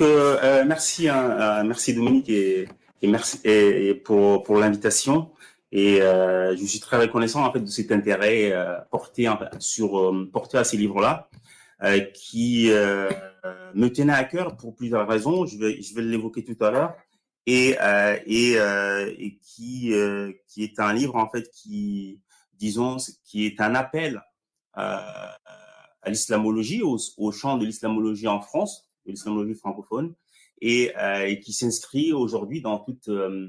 Euh, merci, hein, merci Dominique et, merci pour, l'invitation. Et je suis très reconnaissant en fait de cet intérêt porté sur porté à ces livres-là, qui me tenait à cœur pour plusieurs raisons. Je vais l'évoquer tout à l'heure et et, qui qui est un livre en fait qui disons qui est un appel à l'islamologie, au, champ de l'islamologie en France, de l'islamologie francophone, et, euh, et qui s'inscrit aujourd'hui dans toute euh,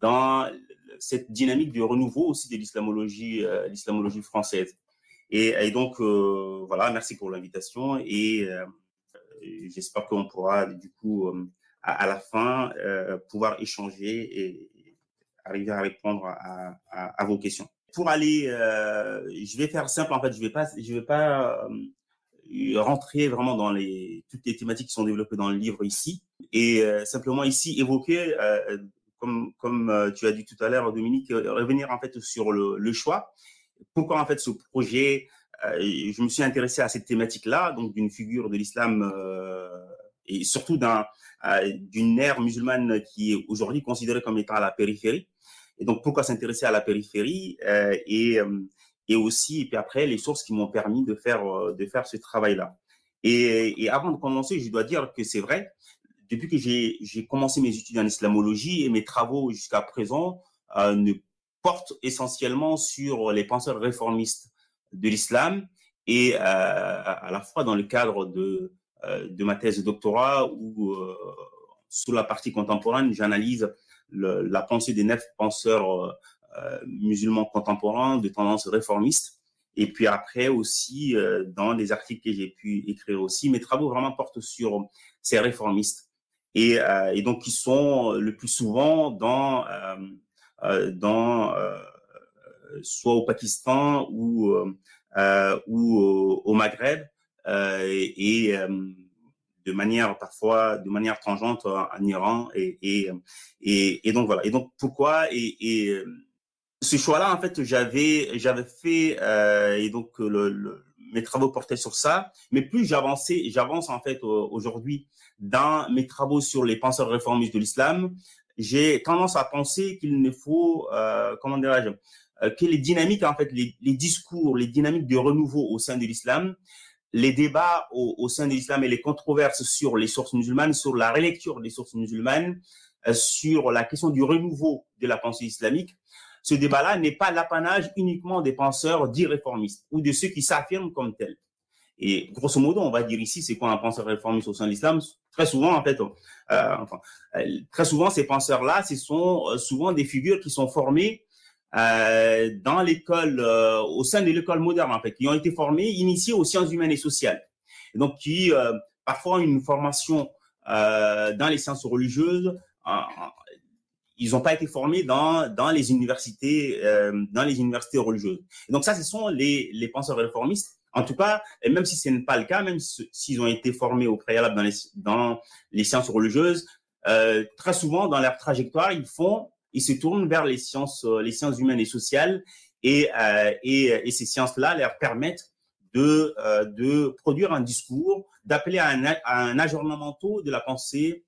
dans cette dynamique du renouveau aussi de l'islamologie euh, l'islamologie française. Et, donc voilà, merci pour l'invitation et j'espère qu'on pourra du coup à, la fin pouvoir échanger et arriver à répondre à, vos questions pour aller, je vais faire simple en fait, je vais pas, je vais pas rentrer vraiment dans les toutes les thématiques qui sont développées dans le livre ici et euh, simplement ici évoquer, euh, comme comme euh, tu as dit tout à l'heure Dominique, euh, revenir en fait sur le, choix. Pourquoi en fait ce projet Je me suis intéressé à cette thématique là, donc d'une figure de l'islam et surtout d'un d'une ère musulmane qui est aujourd'hui considérée comme étant à la périphérie et donc, pourquoi s'intéresser à la périphérie euh, euh, et aussi, et puis après, les sources qui m'ont permis de faire, euh, de faire ce travail-là. Et, et avant de commencer, je dois dire que c'est vrai, depuis que j'ai commencé mes études en islamologie et mes travaux jusqu'à présent euh, ne portent essentiellement sur les penseurs réformistes de l'islam et euh, à la fois dans le cadre de, euh, de ma thèse de doctorat ou sous la partie contemporaine, j'analyse la pensée des neuf penseurs euh, euh, musulmans contemporains de tendance réformiste. Et puis après aussi, euh, dans les articles que j'ai pu écrire aussi, mes travaux vraiment portent sur ces réformistes. Et, et donc, qui sont le plus souvent dans, dans soit au Pakistan ou, ou au, Maghreb. et, de manière parfois de manière tangente en Iran et et et, et donc voilà et donc pourquoi et, et ce choix-là en fait j'avais j'avais fait euh, et donc le, le, mes travaux portaient sur ça. Mais plus j'avançais j'avance en fait aujourd'hui dans mes travaux sur les penseurs réformistes de l'islam j'ai tendance à penser qu'il ne faut euh, comment dirais-je euh, que les dynamiques en fait les, les discours les dynamiques de renouveau au sein de l'islam les débats au, au sein de l'islam et les controverses sur les sources musulmanes, sur la relecture des sources musulmanes, euh, sur la question du renouveau de la pensée islamique, ce débat-là n'est pas l'apanage uniquement des penseurs dits réformistes ou de ceux qui s'affirment comme tels. Et grosso modo, on va dire ici, c'est quoi un penseur réformiste au sein de l'islam? Très souvent, en fait, euh, enfin, euh, très souvent, ces penseurs-là, ce sont euh, souvent des figures qui sont formées euh, dans l'école, euh, au sein de l'école moderne, en fait, qui ont été formés, initiés aux sciences humaines et sociales. Et donc, qui, euh, parfois, ont une formation dans les sciences religieuses. Ils n'ont pas été formés dans, dans les universités, euh, dans les universités religieuses. Donc, ça, ce sont les, les penseurs réformistes. En tout cas, et même si ce n'est pas le cas, même s'ils ont été formés au préalable dans les, dans les sciences religieuses, euh, très souvent, dans leur trajectoire, ils font ils se tournent vers les sciences, euh, les sciences humaines et sociales, et, euh, et, et ces sciences-là leur permettent de, euh, de produire un discours, d'appeler à un, à un ajournement de la pensée,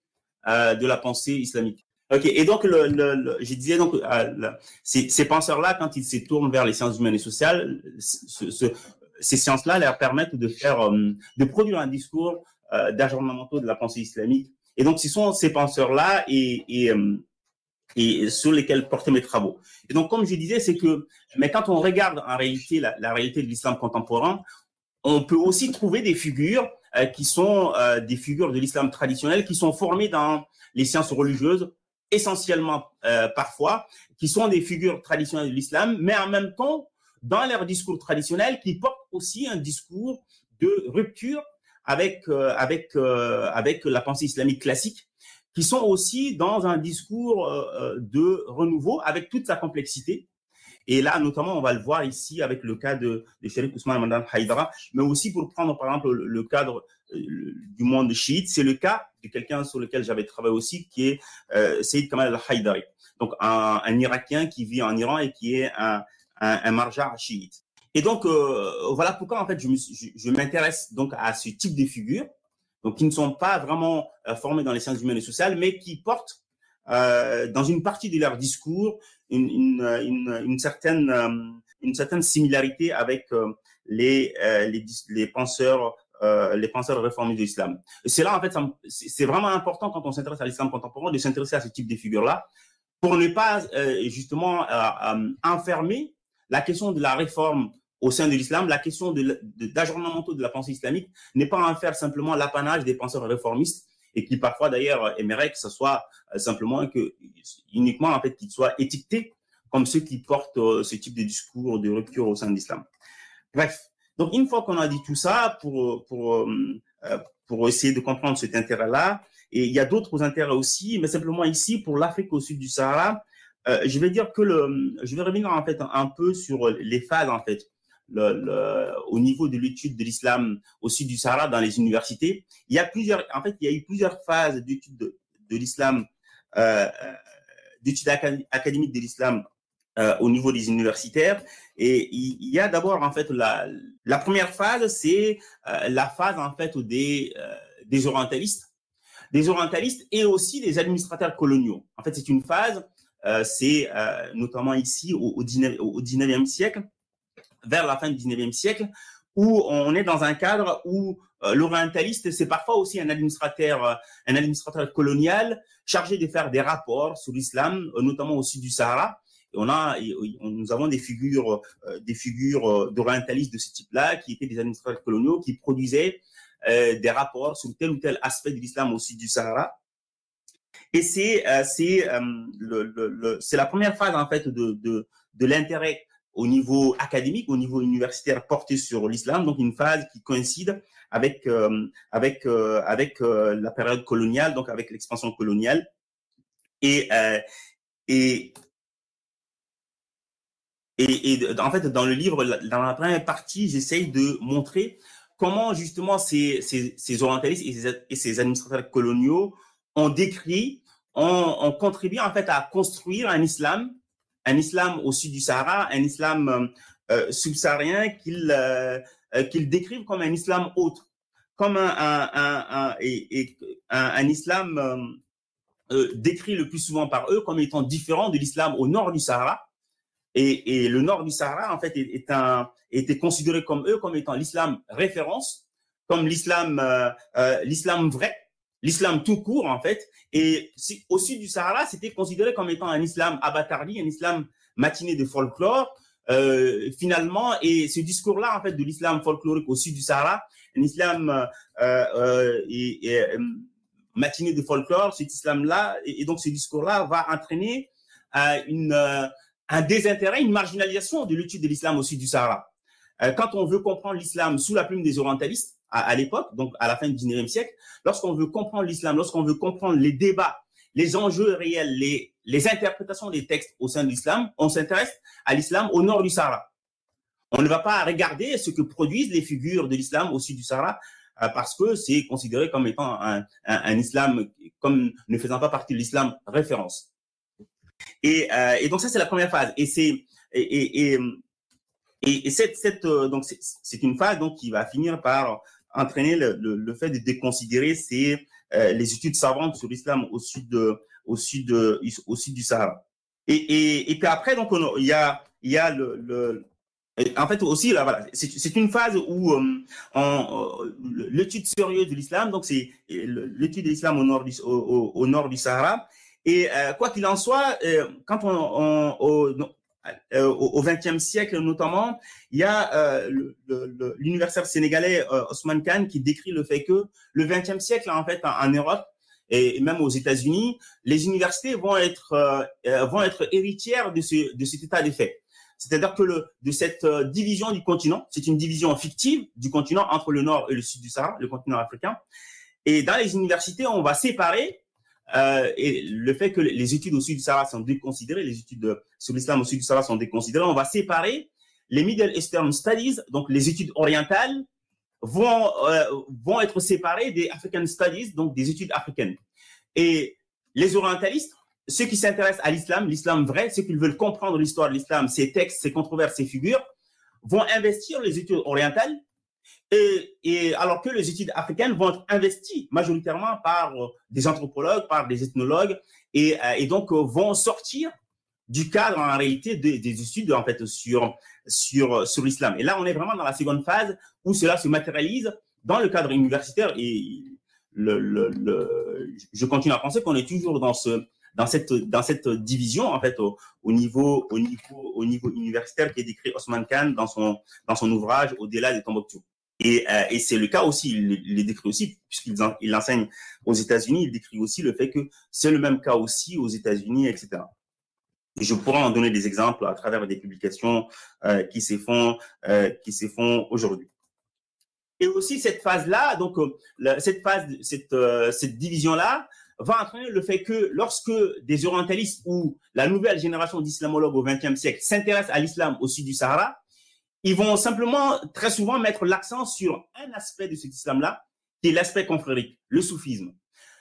euh, de la pensée islamique. Ok, et donc le, le, le je disais donc euh, ces, ces penseurs-là, quand ils se tournent vers les sciences humaines et sociales, ce, ce, ces sciences-là leur permettent de faire, euh, de produire un discours euh, d'ajournement de la pensée islamique. Et donc ce sont ces penseurs-là et, et et sur lesquels portaient mes travaux. Et donc, comme je disais, c'est que, mais quand on regarde en réalité la, la réalité de l'islam contemporain, on peut aussi trouver des figures euh, qui sont euh, des figures de l'islam traditionnel, qui sont formées dans les sciences religieuses, essentiellement euh, parfois, qui sont des figures traditionnelles de l'islam, mais en même temps, dans leur discours traditionnel, qui portent aussi un discours de rupture avec euh, avec euh, avec la pensée islamique classique qui sont aussi dans un discours de renouveau avec toute sa complexité. Et là, notamment, on va le voir ici avec le cas de, de Sherif Ousmane Mandan Haïdara, mais aussi pour prendre, par exemple, le, cadre du monde chiite, c'est le cas de quelqu'un sur lequel j'avais travaillé aussi, qui est euh, Saïd Kamal al-Haïdari. Donc, un, Irakien qui vit en Iran et qui est un, un, marja chiite. Et donc, euh, voilà pourquoi, en fait, je, m'intéresse à ce type de figure donc qui ne sont pas vraiment formés dans les sciences humaines et sociales, mais qui portent dans une partie de leur discours une, certaine, une certaine similarité avec les, les penseurs euh, les penseurs réformistes de l'islam. C'est là, en fait, c'est vraiment important quand on s'intéresse à l'islam contemporain de s'intéresser à ce type de figures-là pour ne pas euh, justement euh, enfermer la question de la réforme au sein de l'islam, la question de, d'ajornement de, la pensée islamique n'est pas en faire simplement l'apanage des penseurs réformistes et qui parfois d'ailleurs aimeraient que ce soit simplement que uniquement en fait qu'ils soient étiquetés comme ceux qui portent ce type de discours de rupture au sein de l'islam. Bref, donc, une fois qu'on a dit tout ça, pour, pour, euh, pour essayer de comprendre cet intérêt-là, et il y a d'autres intérêts aussi, mais simplement ici, pour l'Afrique au sud du Sahara, euh, je vais dire que le, je vais revenir en fait un peu sur les phases en fait, au niveau de l'étude de l'islam au sud du Sahara dans les universités. Il y a plusieurs, en fait, il y a eu plusieurs phases de, l'islam, euh, euh d'études académiques de l'islam euh, au niveau des universitaires. Et il, y a d'abord en fait la, première phase, c'est euh, la phase en fait des euh, des orientalistes, des orientalistes et aussi des administrateurs coloniaux. En fait, c'est une phase, c'est notamment ici au, au, 19, au 19e siècle, vers la fin du 19e siècle, où on est dans un cadre où l'orientaliste, c'est parfois aussi un administrateur, un administrateur colonial chargé de faire des rapports sur l'islam, notamment au sud du Sahara on a, nous avons des figures, euh, des figures euh, d'orientalistes de ce type-là, qui étaient des administrateurs coloniaux, qui produisaient euh, des rapports sur tel ou tel aspect de l'islam au sud du Sahara. Et c'est c'est le, c'est la première phase en fait de de, de l'intérêt au niveau académique, au niveau universitaire porté sur l'islam, donc une phase qui coïncide avec avec avec la période coloniale, donc avec l'expansion coloniale. Et et et, en fait, dans le livre, dans la première partie, j'essaye de montrer comment justement ces, orientalistes et ces, administrateurs coloniaux ont décrit, ont, contribué en fait à construire un islam, un islam au sud du Sahara, un islam euh, subsaharien qu'ils euh, euh, décrivent comme un islam autre, comme un, un islam décrit le plus souvent par eux comme étant différent de l'islam au nord du Sahara, et, le nord du Sahara, en fait, était considéré comme eux comme étant l'islam référence, comme l'islam, euh, euh, l'islam vrai, l'islam tout court, en fait. Et au sud du Sahara, c'était considéré comme étant un islam abattardi, un islam matiné de folklore. Euh, finalement, et ce discours-là, en fait, de l'islam folklorique au sud du Sahara, un islam matiné de folklore, cet islam-là, et, donc ce discours-là va entraîner une un désintérêt, une marginalisation de l'étude de l'islam au sud du Sahara. Euh, quand on veut comprendre l'islam sous la plume des orientalistes, à, l'époque, donc à la fin du 19e siècle, lorsqu'on veut comprendre l'islam, lorsqu'on veut comprendre les débats, les enjeux réels, les, les interprétations des textes au sein de l'islam, on s'intéresse à l'islam au nord du Sahara. On ne va pas regarder ce que produisent les figures de l'islam au sud du Sahara euh, parce que c'est considéré comme étant un, un, un, islam, comme ne faisant pas partie de l'islam référence. Et, euh, et donc ça c'est la première phase. Et c'est et, et, et, et cette, euh, donc c'est une phase donc qui va finir par entraîner le, fait de déconsidérer ces euh, les études savantes sur l'islam au sud au sud au sud du Sahara. Et, et, et puis après donc il y a il y a le, en fait aussi là voilà c'est une phase où l'étude sérieuse de l'islam donc c'est l'étude de l'islam au nord au, nord du Sahara et euh, quoi qu'il en soit, euh, quand on, on au, euh, au XXe siècle notamment, il y a l'universitaire sénégalais Osman Khan qui décrit le fait que le XXe siècle, en fait, en, Europe et même aux États-Unis, les universités vont être vont être héritières de ce de cet état des faits. C'est-à-dire que le, de cette division du continent, c'est une division fictive du continent entre le nord et le sud du Sahara, le continent africain. Et dans les universités, on va séparer euh, et le fait que les études au sud du Sahara sont déconsidérées, les études sur l'islam au sud du Sahara sont déconsidérées, on va séparer les Middle Eastern Studies, donc les études orientales, vont, euh, vont être séparées des African Studies, donc des études africaines. Et les orientalistes, ceux qui s'intéressent à l'islam, l'islam vrai, ceux qui veulent comprendre l'histoire de l'islam, ses textes, ses controverses, ses figures, vont investir les études orientales Et, alors que les études africaines vont être investies majoritairement par euh, des anthropologues, par des ethnologues, et, euh, donc euh, vont sortir du cadre en réalité des, des études en fait sur sur sur l'islam. Et là, on est vraiment dans la seconde phase où cela se matérialise dans le cadre universitaire. Et je continue à penser qu'on est toujours dans ce dans cette dans cette division en fait au, au, niveau au niveau au niveau universitaire qui est décrit Osman Khan dans son dans son ouvrage Au-delà des Tombouctou. Et, euh, et c'est le cas aussi, il, il le décrit aussi, puisqu'il il enseigne aux États-Unis, il décrit aussi le fait que c'est le même cas aussi aux États-Unis, etc. Et je pourrais en donner des exemples à travers des publications euh, qui se font, euh, qui aujourd'hui. Et aussi cette phase-là, donc la, cette phase, cette, cette division-là, va entraîner le fait que lorsque des orientalistes ou la nouvelle génération d'islamologues au XXe siècle s'intéressent à l'islam au sud du Sahara, ils vont simplement très souvent mettre l'accent sur un aspect de cet islam-là, qui est l'aspect confrérique, le soufisme.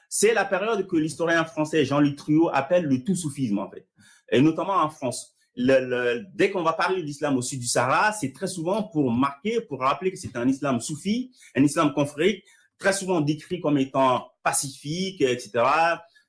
C'est la période que l'historien français Jean-Luc Truot appelle le tout soufisme, en fait, et notamment en France. Le, le, dès qu'on va parler de l'islam au sud du Sahara, c'est très souvent pour marquer, pour rappeler que c'est un islam soufi, un islam confrérique, très souvent décrit comme étant pacifique, etc.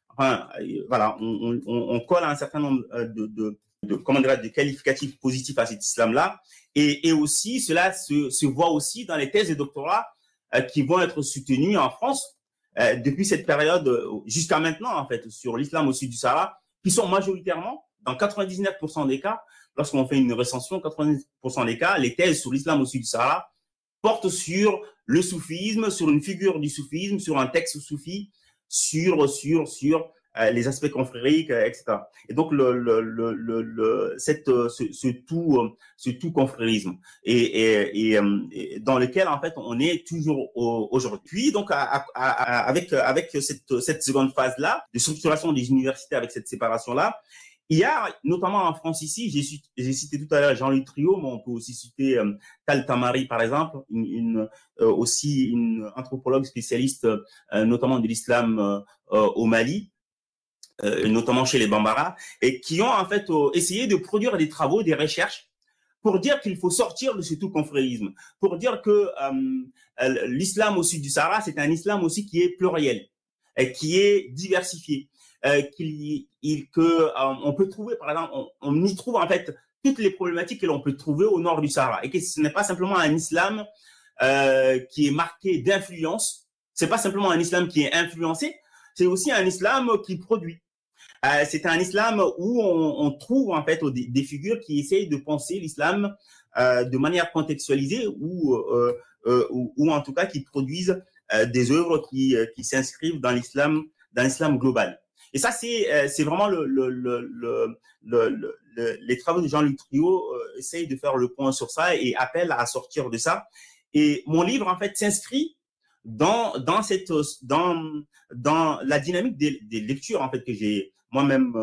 Enfin, voilà, on, on, on colle un certain nombre de, de, de, comment dire, de qualificatifs positifs à cet islam-là. Et, et, aussi, cela se, se, voit aussi dans les thèses de doctorat euh, qui vont être soutenues en France euh, depuis cette période jusqu'à maintenant, en fait, sur l'islam au sud du Sahara, qui sont majoritairement, dans 99% des cas, lorsqu'on fait une recension, 90% des cas, les thèses sur l'islam au sud du Sahara portent sur le soufisme, sur une figure du soufisme, sur un texte soufi, sur, sur, sur euh, les aspects confrériques, euh, etc. Et donc le, le, le, le cette, euh, ce, ce, tout, ce tout confrérisme et, et, et, dans lequel en fait on est toujours aujourd'hui. Donc à, à, avec avec cette cette seconde phase là de structuration des universités avec cette séparation là, il y a, notamment en France ici, j'ai cité tout à l'heure Jean-Luc Trio, mais on peut aussi citer euh, Tal Tamari, par exemple, une, une euh, aussi une anthropologue spécialiste, euh, notamment de l'islam euh, au Mali, notamment chez les Bambara, et qui ont en fait essayé de produire des travaux, des recherches pour dire qu'il faut sortir de ce tout confréisme, pour dire que l'islam au sud du Sahara, c'est un islam aussi qui est pluriel, et qui est diversifié euh, qu'il que euh, on peut trouver par exemple on, on, y trouve en fait toutes les problématiques que l'on peut trouver au nord du Sahara et que ce n'est pas simplement un islam euh, qui est marqué d'influence c'est pas simplement un islam qui est influencé c'est aussi un islam qui produit euh, c'est un islam où on, on, trouve en fait des, figures qui essayent de penser l'islam euh, de manière contextualisée ou, euh, ou, ou en tout cas qui produisent des œuvres qui, qui s'inscrivent dans l'islam dans l'islam global et ça, c'est euh, c'est vraiment le, le, le, le, les travaux de Jean-Luc Trio euh, essayent de faire le point sur ça et appellent à sortir de ça. Et mon livre, en fait, s'inscrit dans dans cette dans dans la dynamique des, des lectures en fait que j'ai moi-même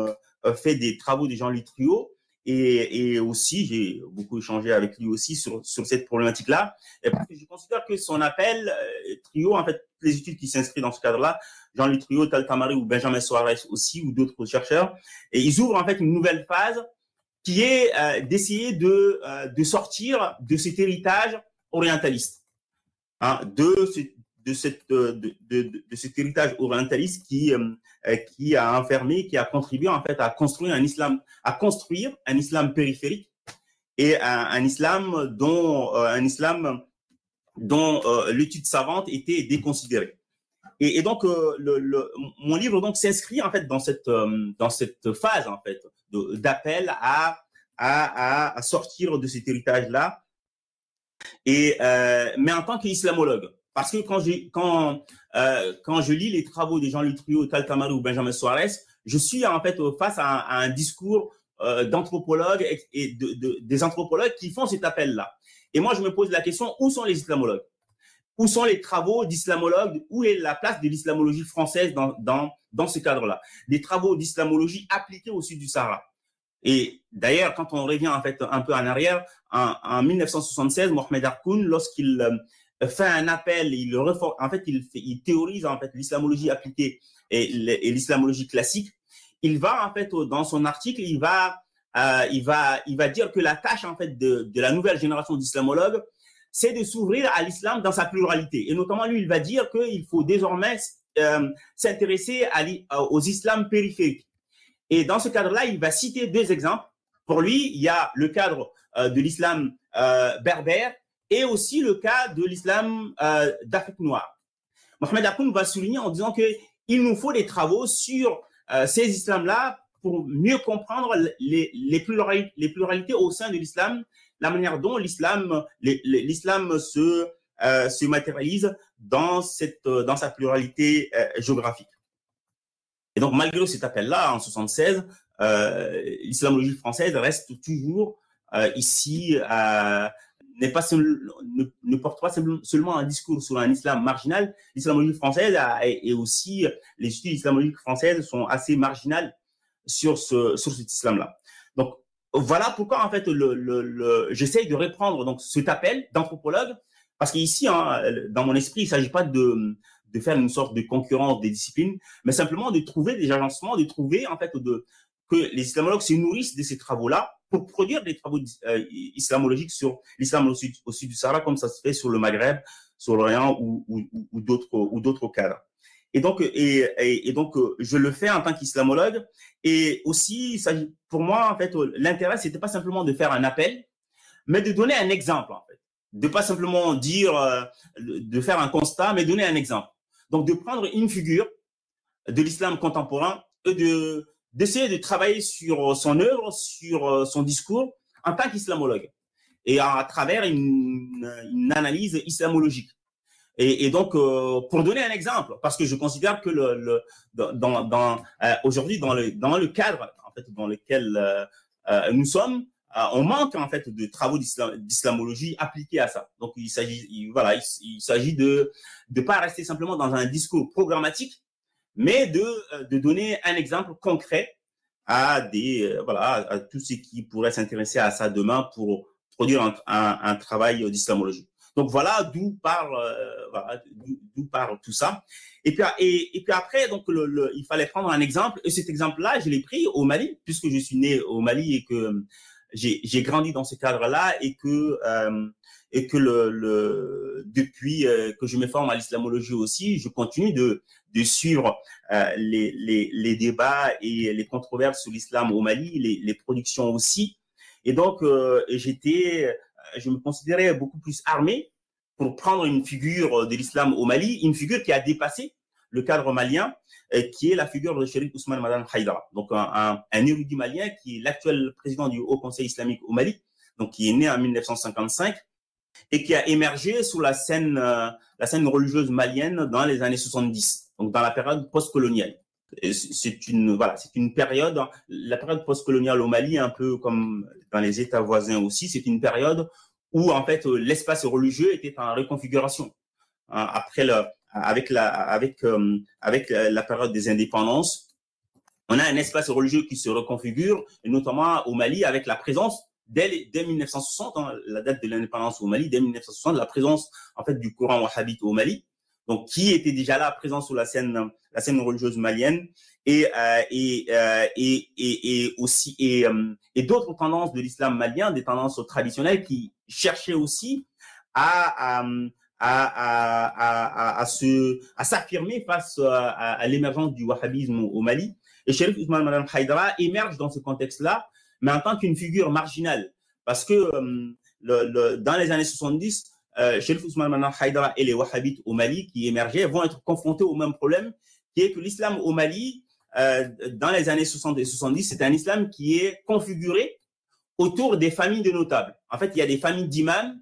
euh, fait des travaux de Jean-Luc Trio et, et aussi j'ai beaucoup échangé avec lui aussi sur sur cette problématique là et parce que je considère que son appel euh, Trio en fait les études qui s'inscrivent dans ce cadre-là Jean-Luc Trio, Tal Tamari ou Benjamin Soares aussi, ou d'autres chercheurs. Et ils ouvrent en fait une nouvelle phase qui est euh, d'essayer de, euh, de sortir de cet héritage orientaliste, hein, de, de, cette, de, de, de, de, cet héritage orientaliste qui, euh, qui a enfermé, qui a contribué en fait à construire un islam, à construire un islam périphérique et un, islam dont, euh, un islam dont euh, l'étude savante était déconsidérée. Et, et donc, euh, le, mon livre donc s'inscrit en fait dans cette euh, dans cette phase en fait d'appel à, à, à sortir de cet héritage là. Et euh, mais en tant qu'islamologue, parce que quand j'ai quand euh, quand je lis les travaux des Jean-Luc Trio, Tal Tamari ou Benjamin Soares, je suis en fait face à un, discours euh, d'anthropologues et, de, de, des anthropologues qui font cet appel là. Et moi, je me pose la question où sont les islamologues? Où sont les travaux d'islamologues, où est la place de l'islamologie française dans, dans, dans ce cadre-là? Des travaux d'islamologie appliqués au sud du Sahara. Et d'ailleurs, quand on revient en fait un peu en arrière, en, en 1976, Mohamed Harkoun, lorsqu'il euh, fait un appel, il en fait, il, fait, il théorise en fait l'islamologie appliquée et, et l'islamologie classique. Il va en fait dans son article, il va, euh, il va, il va dire que la tâche en fait de, de la nouvelle génération d'islamologues, c'est de s'ouvrir à l'islam dans sa pluralité. Et notamment, lui, il va dire qu'il faut désormais euh, s'intéresser aux islams périphériques. Et dans ce cadre-là, il va citer deux exemples. Pour lui, il y a le cadre euh, de l'islam euh, berbère et aussi le cas de l'islam d'Afrique noire. Mohamed Akoun va souligner en disant que il nous faut des travaux sur ces islams-là pour mieux comprendre les, pluralités, au sein de l'islam, la manière dont l'islam l'islam se euh, se matérialise dans cette dans sa pluralité euh, géographique. Et donc malgré cet appel-là en 76, euh, l'islamologie française reste toujours ici n'est pas ne, ne, porte pas seulement un discours sur un islam marginal. L'islamologie française et aussi les études islamologiques françaises sont assez marginales sur ce sur cet islam-là. Donc voilà pourquoi en fait le, le, j'essaye de reprendre donc cet appel d'anthropologue parce qu'ici hein, dans mon esprit il s'agit pas de de faire une sorte de concurrence des disciplines, mais simplement de trouver des agencements, de trouver en fait de que les islamologues se nourrissent de ces travaux-là pour produire des travaux euh, islamologiques sur l'islam au sud, au sud du Sahara, comme ça se fait sur le Maghreb, sur l'Orient ou, ou, ou d'autres ou d'autres cadres. Et donc, et, et, donc, je le fais en tant qu'islamologue. Et aussi, pour moi, en fait, l'intérêt, c'était pas simplement de faire un appel, mais de donner un exemple, en fait. De pas simplement dire, euh, de faire un constat, mais donner un exemple. Donc, de prendre une figure de l'islam contemporain et de d'essayer de travailler sur son œuvre, sur son discours en tant qu'islamologue et à travers une, une analyse islamologique. Et, et donc, euh, pour donner un exemple, parce que je considère que le, le dans, dans euh, aujourd'hui dans le dans le cadre en fait dans lequel euh, nous sommes, on manque en fait de travaux d'islamologie appliqués à ça. Donc, il s'agit voilà, il, s'agit de de pas rester simplement dans un discours programmatique, mais de de donner un exemple concret à des voilà à tous ceux qui pourraient s'intéresser à ça demain pour produire un, un, un travail d'islamologie. Donc voilà d'où part, euh, voilà, d'où part tout ça. Et puis, et, et puis après, donc le, le, il fallait prendre un exemple. Et cet exemple-là, je l'ai pris au Mali, puisque je suis né au Mali et que j'ai grandi dans ce cadre-là et que euh, et que le, le depuis euh, que je me forme à l'islamologie aussi, je continue de de suivre euh, les, les, les débats et les controverses sur l'islam au Mali, les, les productions aussi. Et donc euh, j'étais je me considérais beaucoup plus armé pour prendre une figure de l'islam au Mali, une figure qui a dépassé le cadre malien, qui est la figure de Sherif Ousmane Madan Haïdara, donc un, un, érudit malien qui est l'actuel président du Haut Conseil islamique au Mali, donc qui est né en 1955 et qui a émergé sous la scène, euh, la scène religieuse malienne dans les années 70, donc dans la période postcoloniale c'est une voilà, c'est une période la période postcoloniale au Mali un peu comme dans les États voisins aussi, c'est une période où en fait l'espace religieux était en reconfiguration. Hein, après le avec la avec euh, avec la période des indépendances, on a un espace religieux qui se reconfigure notamment au Mali avec la présence dès, dès 1960 hein, la date de l'indépendance au Mali dès 1960 la présence en fait du Coran wahhabite au Mali donc qui était déjà là présent sur la scène la scène religieuse malienne et euh, et, euh, et, et, et aussi et, euh, et d'autres tendances de l'islam malien des tendances traditionnelles qui cherchaient aussi à, à à, à, à, à, se, à s'affirmer face à, à l'émergence du wahhabisme au Mali. Et Sherif Ousmane Madame Haïdara émerge dans ce contexte-là, mais en tant qu'une figure marginale. Parce que euh, le, le, dans les années 70, euh, Ousmane Manan Haïdara et les Wahhabites au Mali qui émergeaient vont être confrontés au même problème, qui est que l'islam au Mali, euh, dans les années 60 et 70, c'est un islam qui est configuré autour des familles de notables. En fait, il y a des familles d'imams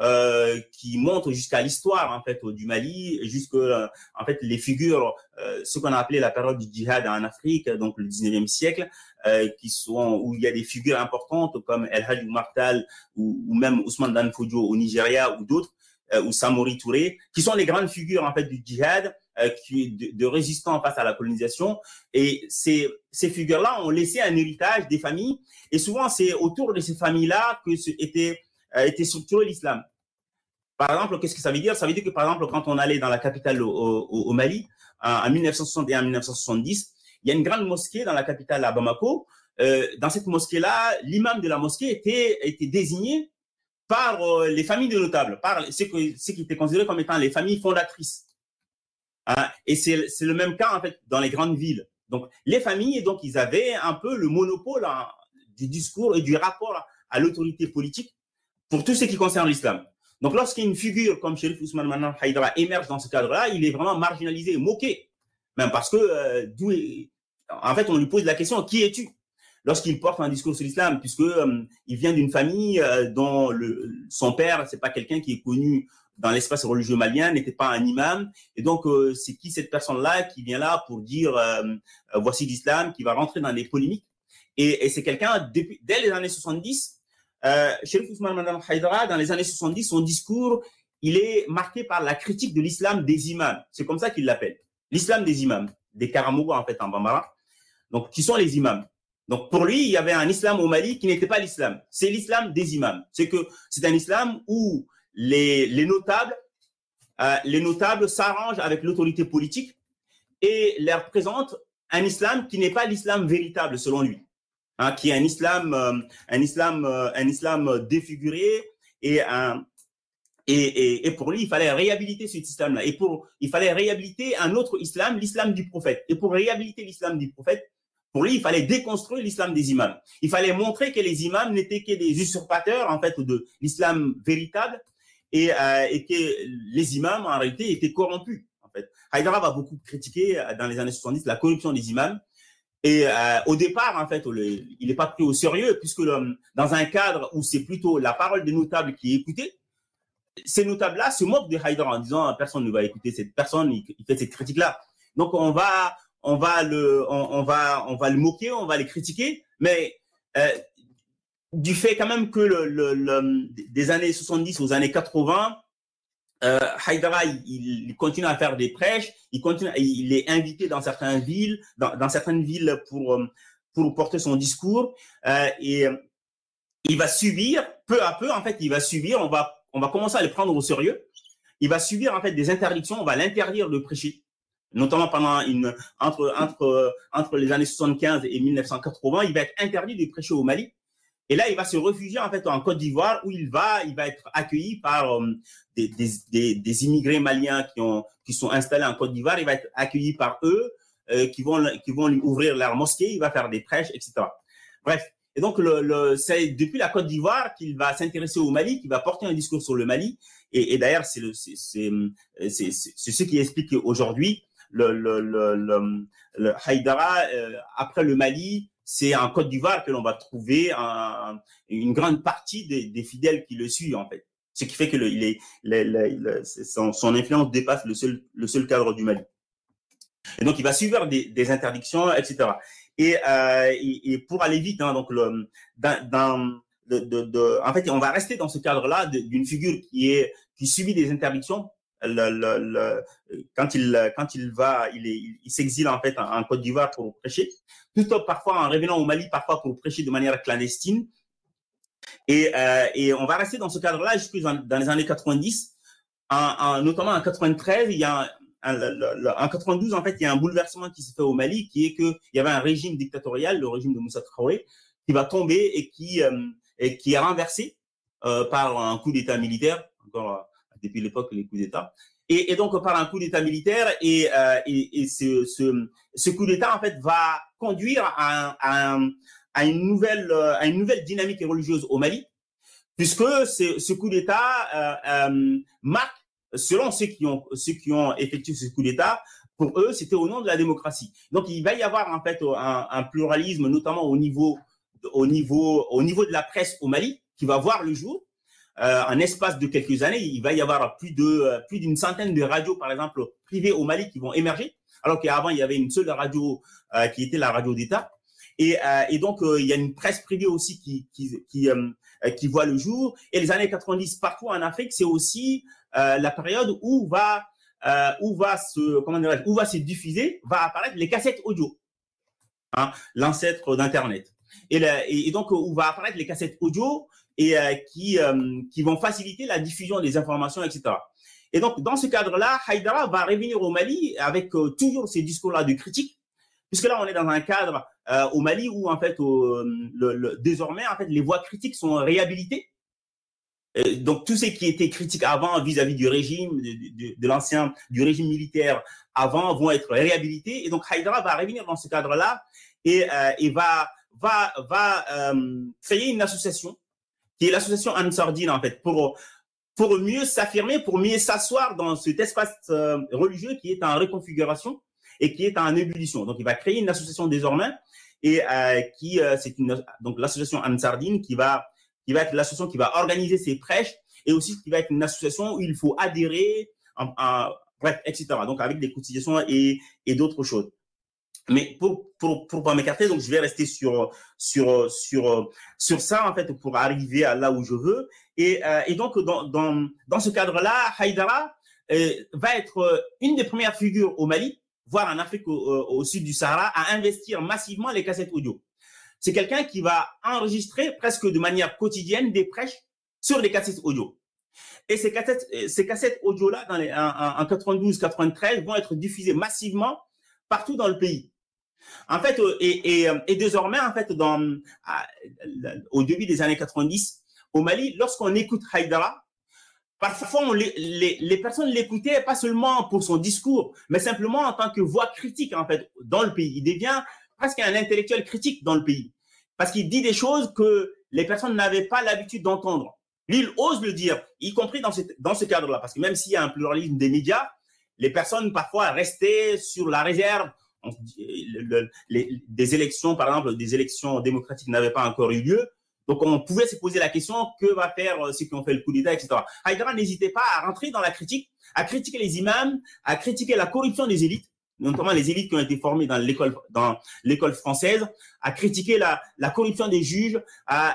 euh, qui montrent jusqu'à l'histoire en fait du Mali, jusque en fait les figures, euh, ce qu'on a appelé la période du djihad en Afrique, donc le 19e siècle, euh, qui sont où il y a des figures importantes comme El Hadj Martal ou, ou, même Ousmane Dan Fodio au Nigeria ou d'autres, euh, ou Samori Touré, qui sont les grandes figures en fait du djihad, euh, qui de, de résistants face à la colonisation. Et ces ces figures-là ont laissé un héritage des familles, et souvent c'est autour de ces familles-là que était était structuré l'islam. Par exemple, qu'est-ce que ça veut dire? Ça veut dire que, par exemple, quand on allait dans la capitale au, Mali, en, en 1961, 1970, il y a une grande mosquée dans la capitale à Bamako. Euh, dans cette mosquée-là, l'imam de la mosquée était, désigné par les familles de notables, par ce, que, ce qui était considéré comme étant les familles fondatrices. Hein, et c'est le même cas en fait dans les grandes villes. Donc les familles, donc ils avaient un peu le monopole hein, du discours et du rapport à l'autorité politique pour tout ce qui concerne l'islam. Donc lorsqu'une figure comme Sherif Ousmane Manan Haïdra émerge dans ce cadre-là, il est vraiment marginalisé, moqué, même parce que euh, d'où en fait on lui pose la question qui es-tu? Lorsqu'il porte un discours sur l'islam, puisque euh, il vient d'une famille euh, dont son père c'est pas quelqu'un qui est connu dans l'espace religieux malien, n'était pas un imam. Et donc, c'est qui cette personne-là qui vient là pour dire voici l'islam, qui va rentrer dans les polémiques? Et, et c'est quelqu'un, dès les années 70, euh, Ousmane Madame Haïdra, dans les années 70, son discours, il est marqué par la critique de l'islam des imams. C'est comme ça qu'il l'appelle. L'islam des imams, des Karamogo en fait en Bambara. Donc, qui sont les imams donc pour lui, il y avait un islam au Mali qui n'était pas l'islam. C'est l'islam des imams. C'est que c'est un islam où les notables, euh, les notables s'arrangent avec l'autorité politique et leur présentent un islam qui n'est pas l'islam véritable selon lui, hein, qui est un islam, euh, un islam, euh, un islam défiguré et un et, pour lui, il fallait réhabiliter cet islam-là. Et pour, il fallait réhabiliter un autre islam, l'islam du prophète. Et pour réhabiliter l'islam du prophète, pour lui, il fallait déconstruire l'islam des imams. Il fallait montrer que les imams n'étaient que des usurpateurs, en fait, de l'islam véritable et, euh, que les imams, en réalité, étaient corrompus. Haïdara va beaucoup critiquer euh, dans les années 70 la corruption des imams. Et euh, au départ, en fait, il n'est pas pris au sérieux, puisque dans un cadre où c'est plutôt la parole des notables qui est écoutée, ces notables-là se moquent de Haïdara en disant personne ne va écouter cette personne, il, fait cette critique-là. Donc on va, on va le, on, on, va, on va le moquer, on va les critiquer, mais euh, du fait quand même que le, le, le, des années 70 aux années 80, euh, Haïdara, il, continue à faire des prêches, il continue, il est invité dans certaines villes, dans, certaines villes pour euh, pour porter son discours. Euh, et il va subir peu à peu en fait, il va subir, on va on va commencer à le prendre au sérieux. Il va subir en fait des interdictions, on va l'interdire de prêcher, notamment pendant une entre entre entre les années 75 et 1980, il va être interdit de prêcher au Mali et là, il va se réfugier en fait en Côte d'Ivoire où il va, il va être accueilli par euh, des, des, des, des, immigrés maliens qui ont qui sont installés en Côte d'Ivoire. Il va être accueilli par eux, euh, qui vont qui vont lui ouvrir leur mosquée. Il va faire des prêches, etc. Bref. Et donc, le, le c'est depuis la Côte d'Ivoire qu'il va s'intéresser au Mali, qu'il va porter un discours sur le Mali. Et, d'ailleurs, c'est c'est c'est c'est ce qui explique aujourd'hui le le le, le, le Haïdara euh, après le Mali c'est en Côte d'Ivoire que l'on va trouver un, une grande partie des, des, fidèles qui le suivent en fait. Ce qui fait que le, il est, son, son, influence dépasse le seul, le seul cadre du Mali. Et donc il va suivre des, des interdictions, etc. Et, euh, et, et, pour aller vite, hein, donc le, dans, dans de, de, de, en fait, on va rester dans ce cadre-là d'une figure qui est qui subit des interdictions quand il va, il s'exile en fait en, Côte d'Ivoire pour prêcher, tout parfois en revenant au Mali, parfois pour prêcher de manière clandestine. Et, euh, on va rester dans ce cadre-là jusque dans, les années 90, en, en, notamment en 93, il y a en 92 en fait il y a un bouleversement qui se fait au Mali, qui est que il y avait un régime dictatorial, le régime de Moussa Traoré, qui va tomber et qui euh, est renversé euh, par un coup d'État militaire. Depuis l'époque les coups d'État. Et, donc par un coup d'État militaire et, euh, ce, coup d'État en fait va conduire à, à, à, une nouvelle euh, à une nouvelle dynamique religieuse au Mali, puisque ce, coup d'État euh, euh, marque, selon ceux qui ont effectué ce coup d'État, pour eux c'était au nom de la démocratie. Donc il va y avoir en fait un, pluralisme, notamment au niveau de la presse au Mali, qui va voir le jour euh, en espace de quelques années, il va y avoir plus de euh, plus d'une centaine de radios, par exemple, privées au Mali qui vont émerger, alors qu'avant il y avait une seule radio euh, qui était la radio d'État. Et, euh, et donc il y a une presse privée aussi qui qui qui, qui voit le jour. Et les années 90 partout en Afrique, c'est aussi la période où va où va se comment où va se diffuser, va apparaître les cassettes audio, hein, l'ancêtre d'Internet. Et, et, et, donc où va apparaître les cassettes audio et euh, qui, euh, qui vont faciliter la diffusion des informations, etc. Et donc, dans ce cadre-là, Haïdara va revenir au Mali avec euh, toujours ces discours-là de critique, puisque là, on est dans un cadre euh, au Mali où, en fait, au, le, le, désormais, en fait, les voix critiques sont réhabilitées. donc tout ce qui était critique avant vis-à-vis du régime, de, de, l'ancien, du régime militaire avant, vont être réhabilités. Et donc Haïdara va revenir dans ce cadre-là et, et va va va créer une association qui est l'association Ansardine en fait pour pour mieux s'affirmer, pour mieux s'asseoir dans cet espace religieux qui est en reconfiguration et qui est en ébullition. Donc il va créer une association désormais et euh, qui euh, c'est une donc l'association Ansardine qui va qui va être l'association qui va organiser ces prêches et aussi qui va être une association où il faut adhérer en, bref etc donc avec des cotisations et et d'autres choses mais pour pour pour pas m'écarter donc je vais rester sur sur sur sur ça en fait pour arriver à là où je veux et euh, et donc dans dans dans ce cadre là Haïdara euh, va être une des premières figures au Mali voire en Afrique au, sud du Sahara, à investir massivement les cassettes audio. C'est quelqu'un qui va enregistrer presque de manière quotidienne des prêches sur les cassettes audio. Et ces cassettes, ces cassettes audio-là, en, 92, 93, vont être diffusées massivement partout dans le pays. En fait, euh, et, et, et désormais, en fait, au début des années 90, au Mali, lorsqu'on écoute Haïdara, Parfois, les, les, les, personnes l'écoutaient pas seulement pour son discours, mais simplement en tant que voix critique en fait dans le pays. Il devient presque un intellectuel critique dans le pays parce qu'il dit des choses que les personnes n'avaient pas l'habitude d'entendre. il ose le dire, y compris dans ce, dans ce cadre-là, parce que même s'il y a un pluralisme des médias, les personnes parfois restaient sur la réserve. Les, des élections, par exemple, des élections démocratiques n'avaient pas encore eu lieu. Donc, on pouvait se poser la question, que va faire euh, ceux qui ont fait le coup d'État, etc. Haïdara n'hésitait pas à rentrer dans la critique, à critiquer les imams, à critiquer la corruption des élites, notamment les élites qui ont été formées dans l'école, dans l'école française, à critiquer la, la corruption des juges,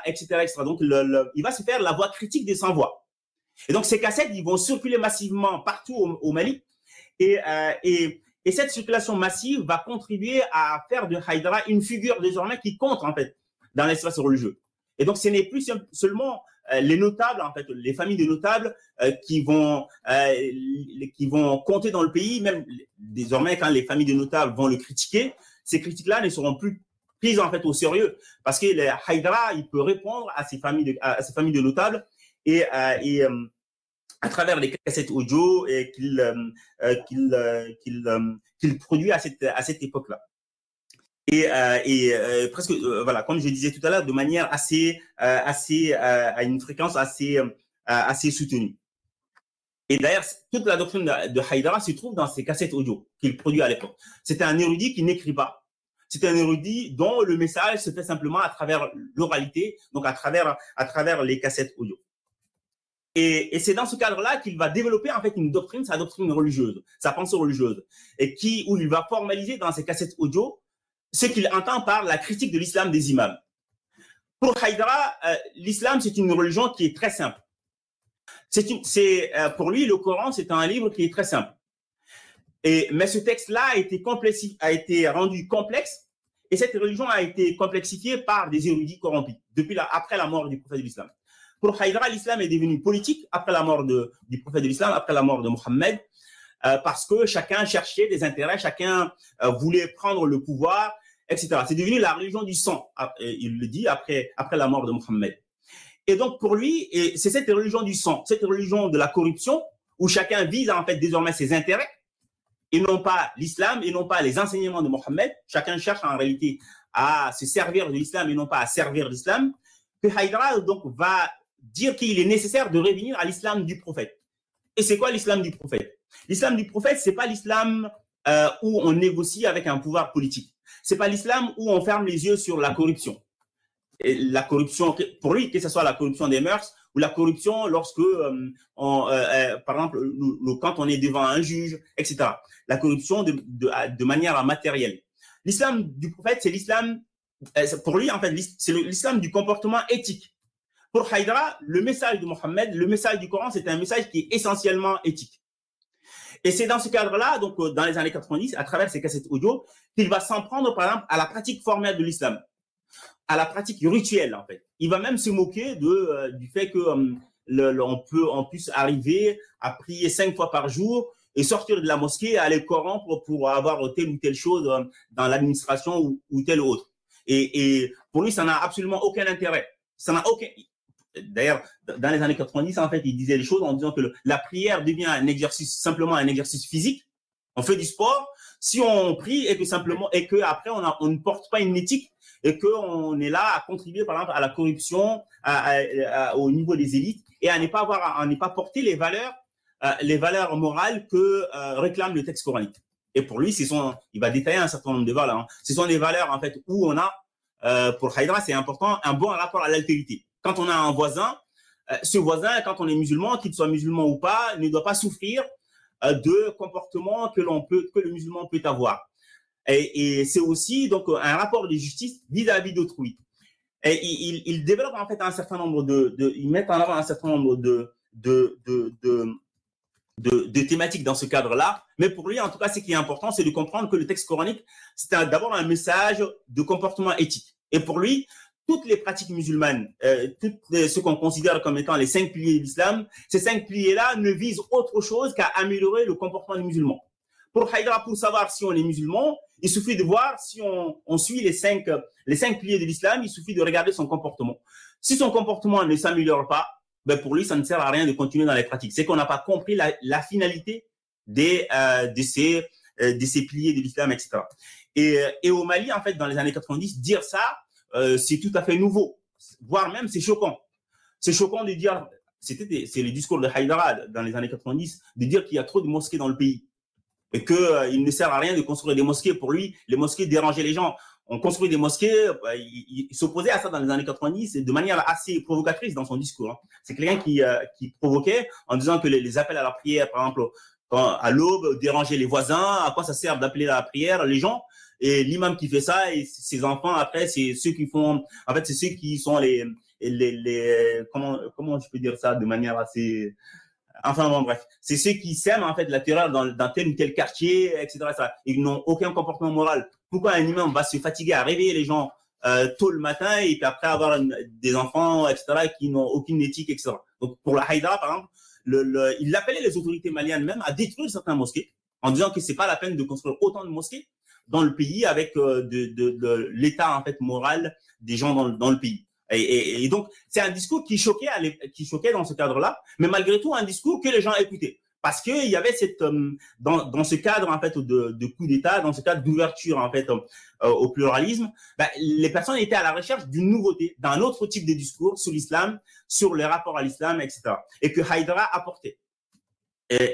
etc., etc. Donc, il va se faire la voix critique des sans-voix. Et donc, ces cassettes, ils vont circuler massivement partout au, Mali. Et, euh, et, et cette circulation massive va contribuer à faire de Haïdara une figure désormais qui compte, en fait, dans l'espace religieux. Et donc, ce n'est plus seulement euh, les notables, en fait, les familles de notables euh, qui vont euh, qui vont compter dans le pays. Même désormais, quand les familles de notables vont le critiquer, ces critiques-là ne seront plus prises en fait au sérieux parce que le Haïdara, il peut répondre à ces familles de à ces familles de notables et à travers les cassettes audio et qu'il qu'il qu'il qu'il produit à cette à cette époque-là et, euh, et euh, presque euh, voilà comme je disais tout à l'heure de manière assez assez à une fréquence assez assez soutenue. Et d'ailleurs, toute la doctrine de, Haïdara se trouve dans ces cassettes audio qu'il produit à l'époque. C'était un érudit qui n'écrit pas. C'était un érudit dont le message se fait simplement à travers l'oralité, donc à travers à travers les cassettes audio. Et, c'est dans ce cadre-là qu'il va développer en fait une doctrine, sa doctrine religieuse, sa pensée religieuse, et qui où il va formaliser dans ces cassettes audio ce qu'il entend par la critique de l'islam des imams. Pour Haïdara, euh, l'islam, c'est une religion qui est très simple. C'est euh, pour lui, le Coran, c'est un livre qui est très simple. Et, mais ce texte-là a été rendu complexe, et cette religion a été complexifiée par des érudits corrompus depuis après la mort du prophète de l'islam. Pour Haïdara, l'islam est devenu politique après la mort du prophète de l'islam, après la mort de Mohammed, euh, parce que chacun cherchait des intérêts, chacun euh, voulait prendre le pouvoir, etc. C'est devenu la religion du sang, ah, il le dit après, après la mort de Mohammed. Et donc pour lui, c'est cette religion du sang, cette religion de la corruption, où chacun vise en fait désormais ses intérêts, et non pas l'islam, et non pas les enseignements de Mohammed. Chacun cherche en réalité à se servir de l'islam et non pas à servir l'islam. Que Haïdra donc va dire qu'il est nécessaire de revenir à l'islam du prophète. Et c'est quoi l'islam du prophète? L'islam du prophète, c'est pas l'islam euh, où on négocie avec un pouvoir politique. C'est pas l'islam où on ferme les yeux sur la corruption. La corruption, pour lui, que ce soit la corruption des mœurs ou la corruption lorsque, euh, on, euh, par exemple, le, quand on est devant un juge, etc. La corruption de, de, de manière matérielle. L'islam du prophète, c'est l'islam, pour lui, en fait, c'est l'islam du comportement éthique. Pour Haïdra, le message de Mohammed, le message du Coran, c'est un message qui est essentiellement éthique. Et c'est dans ce cadre-là, donc euh, dans les années 90, à travers ces cassettes audio, qu'il va s'en prendre, par exemple, à la pratique formelle de l'islam, à la pratique rituelle, en fait. Il va même se moquer de euh, du fait que euh, on peut on puisse arriver à prier cinq fois par jour et sortir de la mosquée, aller au Coran pour, avoir telle ou telle chose dans l'administration ou, ou telle autre. Et, et pour lui, ça n'a absolument aucun intérêt. Ça n'a aucun D'ailleurs, dans les années 90, en fait, il disait les choses en disant que la prière devient un exercice, simplement un exercice physique. On fait du sport. Si on prie et que simplement, et que après, on, on ne porte pas une éthique et qu'on est là à contribuer, par exemple, à la corruption au niveau des élites et à ne pas avoir, à ne pas porter les valeurs, euh, les valeurs morales que euh, réclame le texte coranique. Et pour lui, c'est son, il va détailler un certain nombre de valeurs. Hein. Ce sont des valeurs en fait où on a, euh, pour Haïdra, c'est important, un bon rapport à l'altérité. Quand on a un voisin, ce voisin, quand on est musulman, qu'il soit musulman ou pas, ne doit pas souffrir de comportements que le musulman peut avoir. Et, c'est aussi donc un rapport de justice vis-à-vis d'autrui. Et il, développe en fait un certain nombre de, de, il met en avant un certain nombre de, de, de de, de, thématiques dans ce cadre-là. Mais pour lui, en tout cas, ce qui est important, c'est de comprendre que le texte coranique, c'est d'abord un message de comportement éthique. Et pour lui, toutes les pratiques musulmanes, euh, tout ce qu'on considère comme étant les cinq piliers de l'islam, ces cinq piliers-là ne visent autre chose qu'à améliorer le comportement des musulmans. Pour Haïdra, pour savoir si on est musulman, il suffit de voir si on, suit les cinq, les cinq piliers de l'islam, il suffit de regarder son comportement. Si son comportement ne s'améliore pas, ben pour lui, ça ne sert à rien de continuer dans les pratiques. C'est qu'on n'a pas compris la, finalité des, euh, de, ces, euh, de ces piliers de l'islam, etc. Et, et au Mali, en fait, dans les années 90, dire ça, euh, c'est tout à fait nouveau, voire même c'est choquant. C'est choquant de dire, c'était c'est le discours de Haïdara dans les années 90, de dire qu'il y a trop de mosquées dans le pays et que euh, il ne sert à rien de construire des mosquées. Pour lui, les mosquées dérangeaient les gens. On construit des mosquées. Bah, il, s'opposait à ça dans les années 90 de manière assez provocatrice dans son discours. Hein. C'est quelqu'un qui, euh, qui provoquait en disant que les, appels à la prière, par exemple, à l'aube, dérangeaient les voisins. À quoi ça sert d'appeler à la prière les gens? Et l'imam qui fait ça et ses enfants après, c'est ceux qui font. En fait, c'est ceux qui sont les, les, les comment comment je peux dire ça de manière assez Enfin bon, bref, c'est ceux qui sèment en fait la terreur dans, dans tel ou tel quartier, etc. Ils n'ont aucun comportement moral. Pourquoi un imam va se fatiguer à réveiller les gens euh, tôt le matin et puis après avoir des enfants, etc. qui n'ont aucune éthique, etc. Donc pour la Haïdara, par exemple, le, le, il appelait les autorités maliennes même à détruire certains mosquées en disant que c'est pas la peine de construire autant de mosquées dans le pays avec euh, de, l'état en fait moral des gens dans, dans le pays. Et, donc, c'est un discours qui choquait, qui choquait dans ce cadre-là, mais malgré tout, un discours que les gens écoutaient. Parce qu'il y avait cette, euh, dans, dans ce cadre, en fait, de, coup d'État, dans ce cadre d'ouverture, en fait, euh, au pluralisme, ben, les personnes étaient à la recherche d'une nouveauté, d'un autre type de discours sur l'islam, sur les rapports à l'islam, etc. Et que Haïdra apportait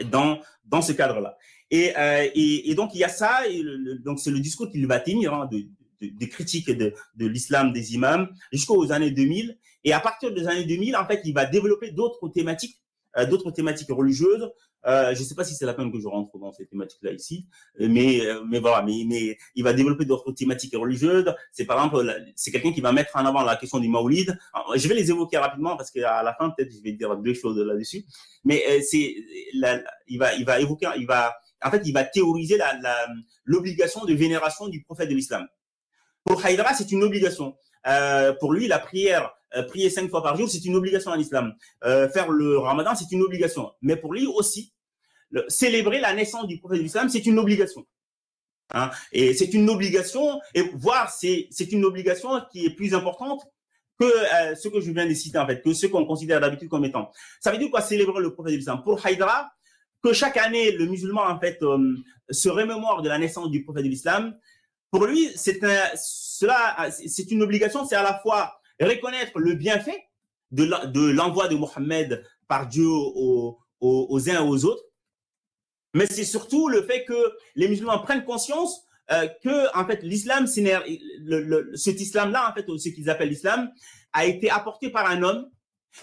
dans, dans ce cadre-là. Et, euh, et, donc, il y a ça, et donc c'est le discours qu'il va tenir, hein, de, des critiques de, l'islam des imams jusqu'aux années 2000. Et à partir des années 2000, en fait, il va développer d'autres thématiques, euh, d'autres thématiques religieuses. Euh, je ne sais pas si c'est la peine que je rentre dans ces thématiques-là ici, mais mais voilà, mais il va développer d'autres thématiques religieuses. C'est par exemple, c'est quelqu'un qui va mettre en avant la question du Maoulid. Je vais les évoquer rapidement parce qu'à la fin peut-être je vais dire deux choses là-dessus. Mais c'est, il va il va évoquer, il va en fait il va théoriser l'obligation de vénération du prophète de l'islam. Pour Haïdra, c'est une obligation. Euh, pour lui, la prière, euh, prier cinq fois par jour, c'est une obligation en islam. Euh, faire le ramadan, c'est une obligation. Mais pour lui aussi, célébrer la naissance du prophète de l'islam, c'est une obligation. Hein? Et c'est une obligation, et voir, c'est, une obligation qui est plus importante que ce que je viens de citer, en fait, que ce qu'on considère d'habitude comme étant. Ça veut dire quoi célébrer le prophète de l'islam? Pour Haïdra, que chaque année, le musulman, en fait, euh, se remémore de la naissance du prophète de l'islam, pour lui, c'est un, cela, c'est une obligation, c'est à la fois reconnaître le bienfait de l'envoi de Mohammed par Dieu aux, uns et aux autres, mais c'est surtout le fait que les musulmans prennent conscience euh, que en fait l'islam, cet islam-là, en fait, ce qu'ils appellent l'islam, a été apporté par un homme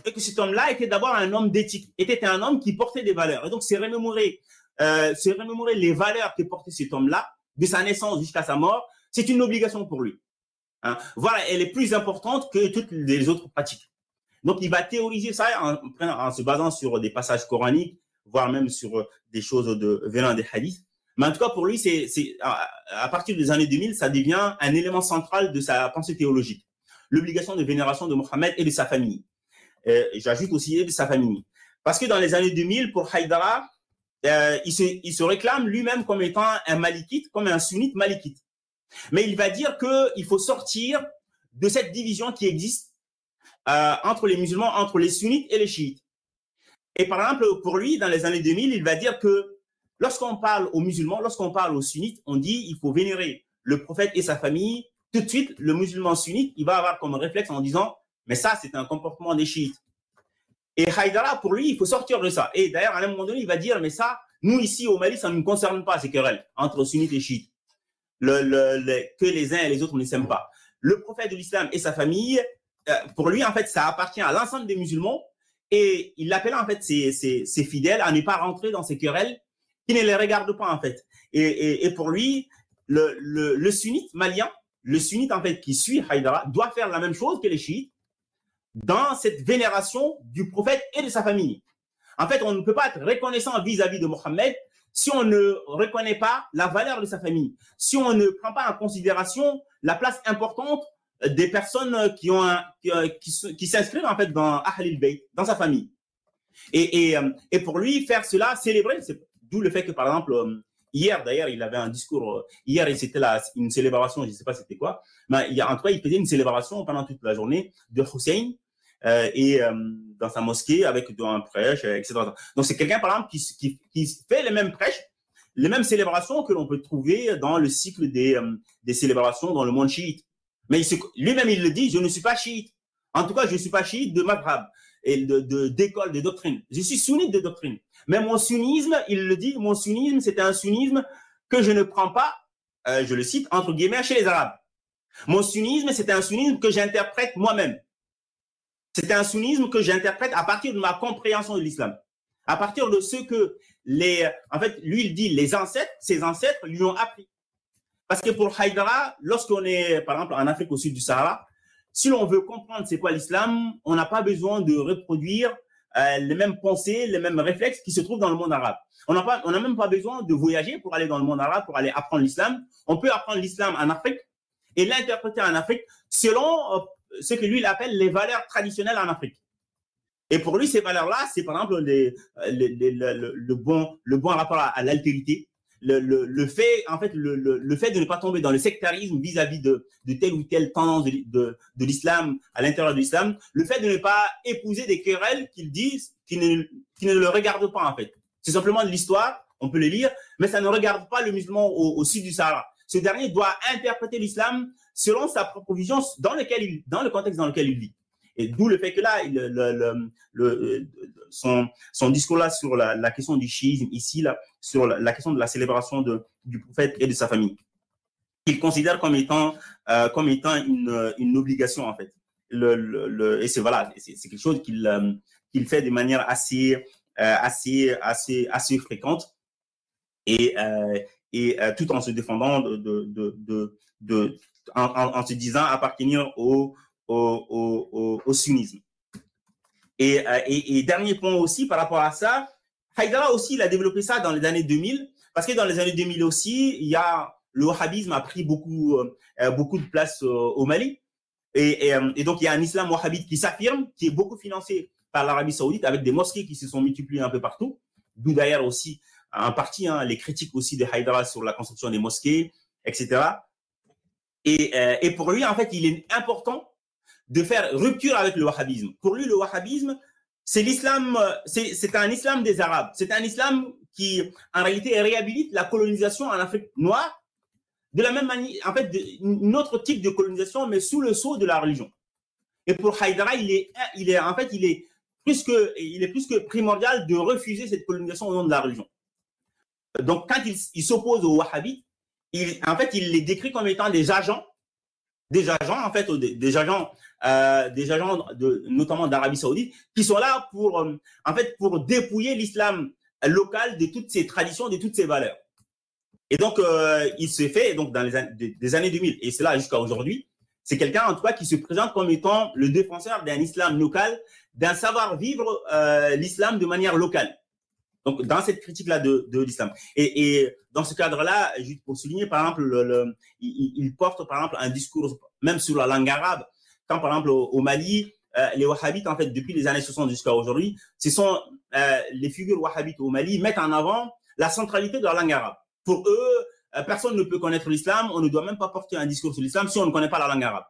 et que cet homme-là était d'abord un homme d'éthique, était un homme qui portait des valeurs. Et donc c'est remémorer, euh, c'est remémorer les valeurs que portait cet homme-là de sa naissance jusqu'à sa mort, c'est une obligation pour lui. Hein. Voilà, elle est plus importante que toutes les autres pratiques. Donc, il va théoriser ça en, se basant sur des passages coraniques, voire même sur des choses de, venant des hadiths. Mais en tout cas, pour lui, c'est, c'est à, à, partir des années 2000, ça devient un élément central de sa pensée théologique. L'obligation de vénération de Mohammed et de sa famille. Euh, j'ajoute aussi de sa famille. Parce que dans les années 2000, pour Haïdara, euh, il, se, il se réclame lui-même comme étant un malikite, comme un sunnite malikite. Mais il va dire qu'il faut sortir de cette division qui existe euh, entre les musulmans, entre les sunnites et les chiites. Et par exemple, pour lui, dans les années 2000, il va dire que lorsqu'on parle aux musulmans, lorsqu'on parle aux sunnites, on dit il faut vénérer le prophète et sa famille. Tout de suite, le musulman sunnite, il va avoir comme réflexe en disant mais ça, c'est un comportement des chiites. Et Haïdara, pour lui, il faut sortir de ça. Et d'ailleurs, à un moment donné, il va dire mais ça, nous ici au Mali, ça ne nous concerne pas ces querelles entre sunnites et chiites. Que les uns et les autres ne s'aiment pas. Le prophète de l'islam et sa famille, euh, pour lui, en fait, ça appartient à l'ensemble des musulmans et il appelle en fait ses, fidèles à ne pas rentrer dans ces querelles qui ne les regardent pas en fait. Et, pour lui, le, le, sunnite malien, le sunnite en fait qui suit Haïdara, doit faire la même chose que les chiites dans cette vénération du prophète et de sa famille. En fait, on ne peut pas être reconnaissant vis-à-vis -vis de Mohammed si on ne reconnaît pas la valeur de sa famille, si on ne prend pas en considération la place importante des personnes qui ont euh, qui, s'inscrivent en fait dans Ahlul Bayt, dans sa famille. Et, et, euh, et pour lui, faire cela, célébrer, c'est d'où le fait que par exemple, euh, hier d'ailleurs, il avait un discours, hier c'était une célébration, je ne sais pas c'était quoi, mais il, en tout cas, il faisait une célébration pendant toute la journée de Hussein, euh, et dans sa mosquée avec un prêche, etc. Donc c'est quelqu'un par exemple qui, qui, qui, fait les mêmes prêches, les mêmes célébrations que l'on peut trouver dans le cycle des, des célébrations dans le monde chiite. Mais lui-même, il le dit, je ne suis pas chiite. En tout cas, je ne suis pas chiite de madhab et de d'école, de, de, doctrine. Je suis sunnite de doctrine. Mais mon sunnisme, il le dit, mon sunnisme, c'est un sunnisme que je ne prends pas, euh, je le cite, entre guillemets, chez les Arabes. Mon sunnisme, c'est un sunnisme que j'interprète moi-même. C'est un sunnisme que j'interprète à partir de ma compréhension de l'islam. À partir de ce que les, en fait, lui, il dit, les ancêtres, ses ancêtres lui ont appris. Parce que pour Haïdara, lorsqu'on est, par exemple, en Afrique au sud du Sahara, si l'on veut comprendre c'est quoi l'islam, on n'a pas besoin de reproduire euh, les mêmes pensées, les mêmes réflexes qui se trouvent dans le monde arabe. On n'a pas, on n'a même pas besoin de voyager pour aller dans le monde arabe, pour aller apprendre l'islam. On peut apprendre l'islam en Afrique et l'interpréter en Afrique selon euh, ce que lui il appelle les valeurs traditionnelles en Afrique. Et pour lui, ces valeurs-là, c'est par exemple les, les, les, le, le, bon, le bon rapport à, à l'altérité, le, le, le, fait, en fait, le, le, fait de ne pas tomber dans le sectarisme vis-à-vis de, de telle ou telle tendance de, de, de l'islam à l'intérieur de l'islam, le fait de ne pas épouser des querelles qu'ils disent, qui ne, qui ne le regardent pas, en fait. C'est simplement de l'histoire, on peut le lire, mais ça ne regarde pas le musulman au, au sud du Sahara. Ce dernier doit interpréter l'islam selon sa propre vision dans, lequel dans le contexte dans lequel il vit. Et d'où le fait que là, son, son discours-là sur la, question du chiisme, ici, là, sur la, question de la célébration du prophète et de sa famille, qu'il considère comme étant, euh, comme étant une, obligation, en fait. Et c'est voilà, c'est quelque chose qu'il euh, qu'il fait de manière assez, euh, assez, assez, assez fréquente et, euh, et euh, tout en se défendant de, de, de, en, se disant appartenir au, au, au, au sunnisme. Et, euh, et, dernier point aussi par rapport à ça, Haïdara aussi, il a développé ça dans les années 2000, parce que dans les années 2000 aussi, il y a le wahhabisme a pris beaucoup, euh, beaucoup de place au Mali. Et, et, donc, il y a un islam wahhabite qui s'affirme, qui est beaucoup financé par l'Arabie saoudite, avec des mosquées qui se sont multipliées un peu partout. D'où d'ailleurs aussi, en partie, hein, les critiques aussi de Haïdara sur la construction des mosquées, etc. Et, euh, et pour lui, en fait, il est important de faire rupture avec le wahhabisme. Pour lui, le wahhabisme, c'est l'islam, c'est un islam des Arabes. C'est un islam qui, en réalité, réhabilite la colonisation en Afrique noire de la même manière, en fait, une autre type de colonisation, mais sous le sceau de la religion. Et pour Haïdara, il est, il est, en fait, il est plus que, il est plus que primordial de refuser cette colonisation au nom de la religion. Donc, quand il, s'oppose aux wahhabites, il, en fait, il les décrit comme étant des agents des agents, en fait, des, agents, euh, des agents de, notamment d'Arabie Saoudite, qui sont là pour, euh, en fait, pour dépouiller l'islam local de toutes ses traditions, de toutes ses valeurs. Et donc, euh, il se fait, donc, dans les des années 2000, et c'est là jusqu'à aujourd'hui, c'est quelqu'un, en tout cas, qui se présente comme étant le défenseur d'un islam local, d'un savoir-vivre euh, l'islam de manière locale. Donc, dans cette critique-là de, de l'islam. Et, et, dans ce cadre-là, juste pour souligner, par exemple, le, le, il, porte, par exemple, un discours même sur la langue arabe. Quand, par exemple, au, Mali, euh, les wahhabites, en fait, depuis les années 60 jusqu'à aujourd'hui, ce sont euh, les figures wahhabites au Mali mettent en avant la centralité de la langue arabe. Pour eux, euh, personne ne peut connaître l'islam, on ne doit même pas porter un discours sur l'islam si on ne connaît pas la langue arabe.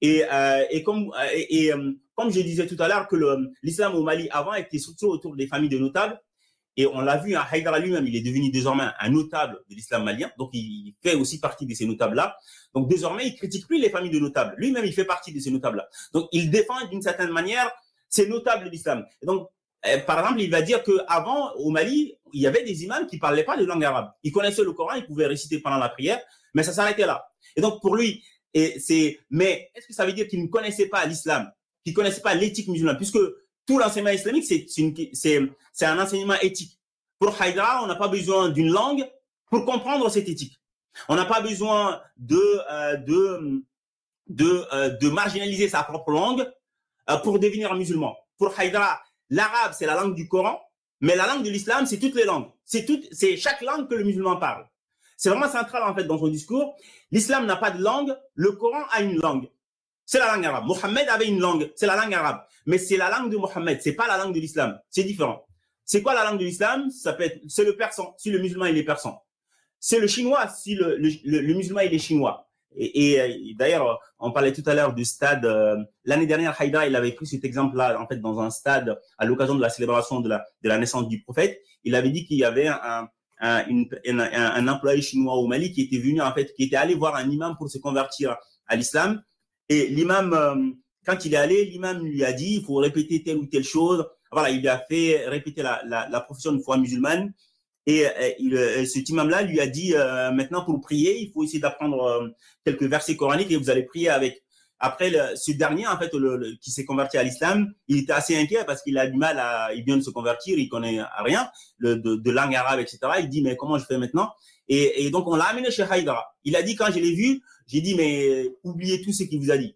Et, euh, et comme et, et comme je disais tout à l'heure, que l'islam au Mali avant était surtout autour des familles de notables. Et on l'a vu, hein, Haïdara lui-même, il est devenu désormais un notable de l'islam malien. Donc, il fait aussi partie de ces notables-là. Donc, désormais, il critique plus les familles de notables. Lui-même, il fait partie de ces notables-là. Donc, il défend d'une certaine manière ces notables de l'islam. Donc, eh, par exemple, il va dire qu'avant, au Mali, il y avait des imams qui parlaient pas de langue arabe. Ils connaissaient le Coran, ils pouvaient réciter pendant la prière, mais ça s'arrêtait là. Et donc, pour lui, c'est, mais est-ce que ça veut dire qu'il ne connaissait pas l'islam, qu'il ne connaissait pas l'éthique musulmane, puisque tout l'enseignement islamique, c'est, un enseignement éthique. Pour Haïdra, on n'a pas besoin d'une langue pour comprendre cette éthique. On n'a pas besoin de, euh, de, de, euh, de marginaliser sa propre langue euh, pour devenir musulman. Pour Haïdra, l'arabe, c'est la langue du Coran, mais la langue de l'islam, c'est toutes les langues. C'est tout, c'est chaque langue que le musulman parle. C'est vraiment central, en fait, dans son discours. L'islam n'a pas de langue, le Coran a une langue. C'est la langue arabe. Mohammed avait une langue, c'est la langue arabe. Mais c'est la langue de Mohammed, c'est pas la langue de l'islam. C'est différent. C'est quoi la langue de l'islam? Ça peut être, c'est le persan, si le musulman il est persan. C'est le chinois, si le, le, musulman il est chinois. Et, euh, d'ailleurs, on parlait tout à l'heure du stade. Euh, l'année dernière, Haïda, il avait pris cet exemple-là, en fait, dans un stade à l'occasion de la célébration de la, de la naissance du prophète. Il avait dit qu'il y avait un, un, un, un, employé chinois au Mali qui était venu, en fait, qui était allé voir un imam pour se convertir à l'islam. Et l'imam, euh, quand il est allé, l'imam lui a dit, il faut répéter telle ou telle chose. Voilà, il lui a fait répéter la, profession de foi musulmane. Et, euh, euh, cet imam-là lui a dit, maintenant pour prier, il faut essayer d'apprendre quelques versets coraniques et vous allez prier avec. Après, ce dernier, en fait, qui s'est converti à l'islam, il était assez inquiet parce qu'il a du mal à, il vient de se convertir, il connaît rien de, langue arabe, etc. Il dit, mais comment je fais maintenant? Et, donc, on l'a amené chez Haïdara. Il a dit, quand je l'ai vu, j'ai dit, mais oubliez tout ce qu'il vous a dit.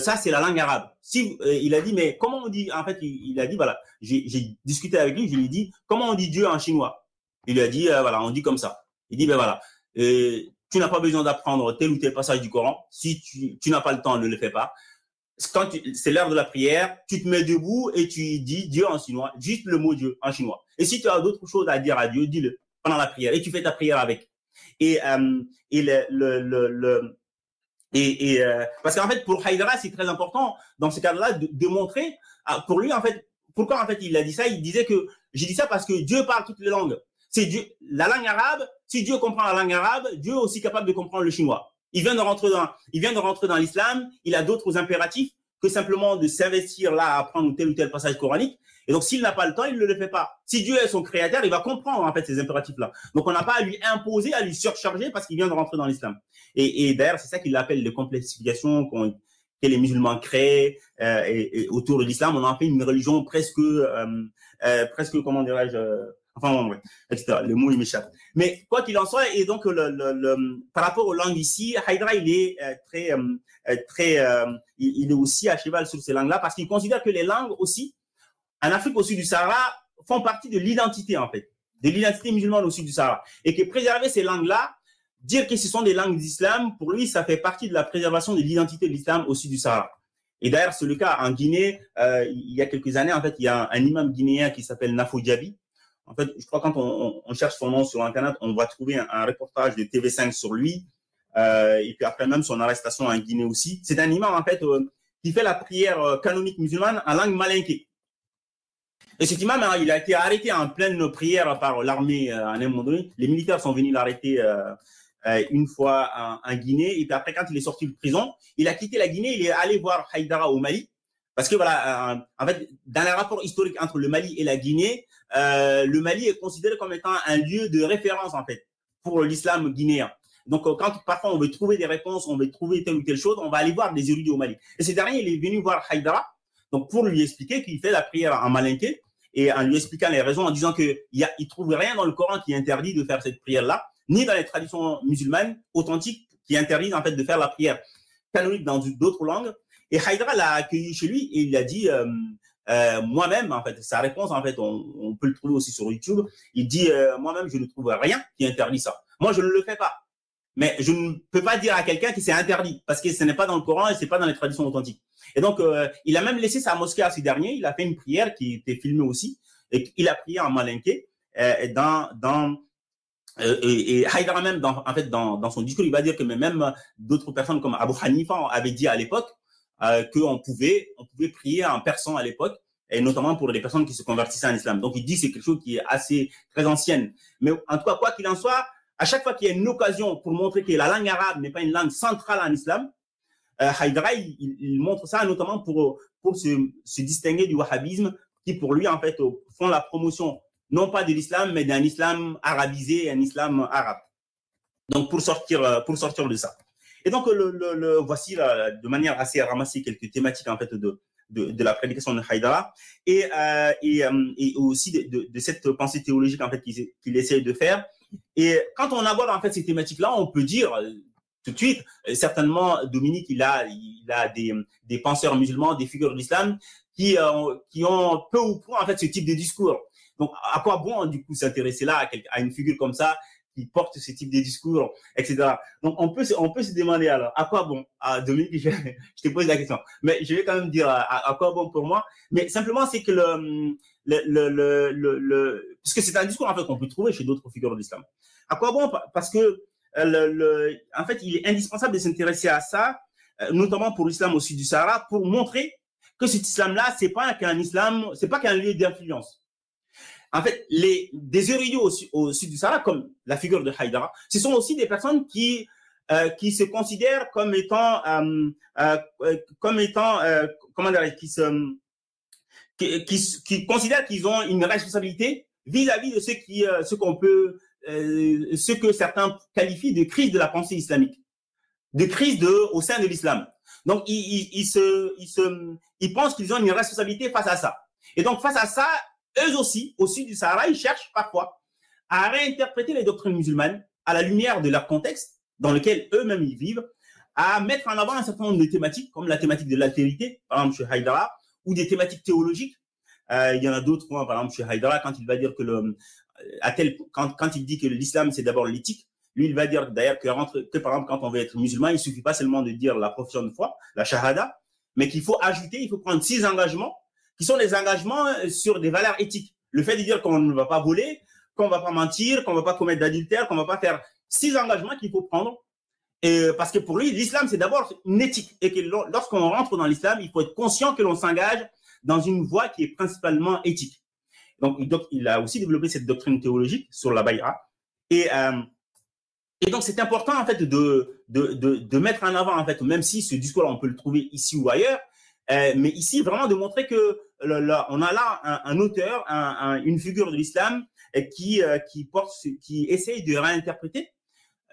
Ça, c'est la langue arabe. Euh, il a dit, mais comment on dit, en fait, il, a dit, voilà, j'ai discuté avec lui, je lui ai dit, comment on dit Dieu en chinois? Il lui a dit, euh, voilà, on dit comme ça. Il dit, ben voilà, euh, tu n'as pas besoin d'apprendre tel ou tel passage du Coran. Si tu, n'as pas le temps, ne le fais pas. Quand c'est l'heure de la prière, tu te mets debout et tu dis Dieu en chinois, juste le mot Dieu en chinois. Et si tu as d'autres choses à dire à Dieu, dis-le pendant la prière et tu fais ta prière avec. Et, euh, le, euh, parce qu'en fait pour Haïdara c'est très important dans ce cas-là de, de, montrer ah, pour lui en fait pourquoi en fait il a dit ça? Il disait que j'ai dit ça parce que Dieu parle toutes les langues c'est Dieu la langue arabe si Dieu comprend la langue arabe Dieu est aussi capable de comprendre le chinois il vient de rentrer dans il vient de rentrer dans l'islam il a d'autres impératifs que simplement de s'investir là à apprendre tel ou tel passage coranique et donc, s'il n'a pas le temps, il ne le fait pas. Si Dieu est son créateur, il va comprendre en fait ces impératifs-là. Donc, on n'a pas à lui imposer, à lui surcharger parce qu'il vient de rentrer dans l'islam. Et, et d'ailleurs, c'est ça qu'il appelle les complexifications que les musulmans créent euh, et, autour de l'islam. On en fait une religion presque, euh, euh, presque comment dirais-je, euh, enfin bon, ouais, etc. Le mot il m'échappe. Mais quoi qu'il en soit, et donc le, le, le, par rapport aux langues ici, Haïdra il est euh, très, euh, très, il, il, est aussi à cheval sur ces langues-là parce qu'il considère que les langues aussi en Afrique au sud du Sahara font partie de l'identité, en fait, de l'identité musulmane au sud du Sahara. Et que préserver ces langues-là, dire que ce sont des langues d'islam, pour lui, ça fait partie de la préservation de l'identité de l'islam au sud du Sahara. Et d'ailleurs, c'est le cas en Guinée. Euh, il y a quelques années, en fait, il y a un, imam guinéen qui s'appelle Nafo Diaby. En fait, je crois quand on, cherche son nom sur Internet, on va trouver un, reportage de TV5 sur lui. Euh, et puis après même son arrestation en Guinée aussi. C'est un imam, en fait, euh, qui fait la prière euh, canonique musulmane en langue malinké. Et cet imam, il a été arrêté en pleine prière par l'armée euh, à un moment donné. Les militaires sont venus l'arrêter une fois en, Guinée. Et puis après, quand il est sorti de prison, il a quitté la Guinée, il est allé voir Haïdara au Mali. Parce que voilà, en fait, dans les rapports historiques entre le Mali et la Guinée, le Mali est considéré comme étant un lieu de référence en fait pour l'islam guinéen. Donc, quand parfois on veut trouver des réponses, on veut trouver telle ou telle chose, on va aller voir des érudits au Mali. Et ce dernier, il est venu voir Haïdara, donc pour lui expliquer qu'il fait la prière en malinké, et en lui expliquant les raisons, en disant qu'il il trouve rien dans le Coran qui interdit de faire cette prière-là, ni dans les traditions musulmanes authentiques qui interdisent en fait de faire la prière canonique dans d'autres langues. Et Haïdra l'a accueilli chez lui et il a dit euh, euh, moi-même, en fait, sa réponse, en fait, on, on, peut le trouver aussi sur YouTube. Il dit euh, moi-même, je ne trouve rien qui interdit ça. Moi, je ne le fais pas. Mais je ne peux pas dire à quelqu'un qui c'est interdit parce que ce n'est pas dans le Coran et c'est pas dans les traditions authentiques. Et donc, euh, il a même laissé sa mosquée à ce dernier. Il a fait une prière qui était filmée aussi et il a prié en malinké euh, dans dans euh, et, et Haïdara même dans, en fait dans, dans son discours il va dire que même d'autres personnes comme Abu Hanifa avaient dit à l'époque euh, qu'on pouvait, on pouvait prier en persan à l'époque, et notamment pour les personnes qui se convertissaient en islam. Donc il dit que c'est quelque chose qui est assez très ancienne. Mais en tout cas, quoi qu'il en soit, à chaque fois qu'il y a une occasion pour montrer que la langue arabe n'est pas une langue centrale en islam, euh, Haïdara, il, montre ça notamment pour, pour se, se, distinguer du wahhabisme qui, pour lui, en fait, font la promotion non pas de l'islam, mais d'un islam arabisé, un islam arabe. Donc, pour sortir, euh, pour sortir de ça. Et donc, le, voici de manière assez ramassée quelques thématiques, en fait, de, de, la prédication de Haïdara et, euh, euh, et, aussi de, cette pensée théologique, en fait, qu'il qu essaye de faire. Et quand on aborde, en fait, ces thématiques-là, on peut dire, tout de suite. Certainement, Dominique, il a, il a des, penseurs musulmans, des figures de l'islam qui, euh, qui ont peu ou prou en fait ce type de discours. Donc, à quoi bon du coup s'intéresser là à, une figure comme ça qui porte ce type de discours, etc. Donc, on peut, on peut se demander alors, à quoi bon Dominique, je, te pose la question. Mais je vais quand même dire à, quoi bon pour moi. Mais simplement, c'est que le, le, le, le, le, parce que c'est un discours en fait qu'on peut trouver chez d'autres figures de l'islam. À quoi bon? Parce que euh, le, le, en fait, il est indispensable de s'intéresser à ça, euh, notamment pour l'islam au sud du Sahara, pour montrer que cet islam-là, c'est pas qu'un islam, c'est pas qu'un lieu d'influence. En fait, les des érudits au, au, sud du Sahara, comme la figure de Haïdara, ce sont aussi des personnes qui euh, qui se considèrent comme étant euh, euh, comme étant comment dire, qui se qui, qui, considèrent qu'ils ont une responsabilité vis-à-vis -vis de ce qui ce qu'on peut euh, ce que certains qualifient de crise de la pensée islamique, de crise de, au sein de l'islam. Donc, ils, ils, ils, se, ils, se, ils pensent qu'ils ont une responsabilité face à ça. Et donc, face à ça, eux aussi, au sud du Sahara, ils cherchent parfois à réinterpréter les doctrines musulmanes à la lumière de leur contexte dans lequel eux-mêmes ils vivent, à mettre en avant un certain nombre de thématiques, comme la thématique de l'altérité, par exemple chez Haïdara, ou des thématiques théologiques. Euh, il y en a d'autres, par exemple chez Haïdara, quand il va dire que le, à tel quand, quand il dit que l'islam c'est d'abord l'éthique, lui il va dire d'ailleurs que, que par exemple quand on veut être musulman, il suffit pas seulement de dire la profession de foi, la shahada, mais qu'il faut ajouter, il faut prendre six engagements qui sont des engagements euh, sur des valeurs éthiques. Le fait de dire qu'on ne va pas voler, qu'on va pas mentir, qu'on va pas commettre d'adultère, qu'on va pas faire six engagements qu'il faut prendre. Et parce que pour lui, l'islam, c'est d'abord une éthique. Et que lorsqu'on rentre dans l'islam, il faut être conscient que l'on s'engage dans une voie qui est principalement éthique. Donc, il a aussi développé cette doctrine théologique sur la Bayra. Et, euh, et donc, c'est important, en fait, de, de, de, mettre en avant, en fait, même si ce discours-là, on peut le trouver ici ou ailleurs, euh, mais ici, vraiment de montrer que on a là un, auteur, un, un, une figure de l'islam euh, qui, euh, essaye de réinterpréter.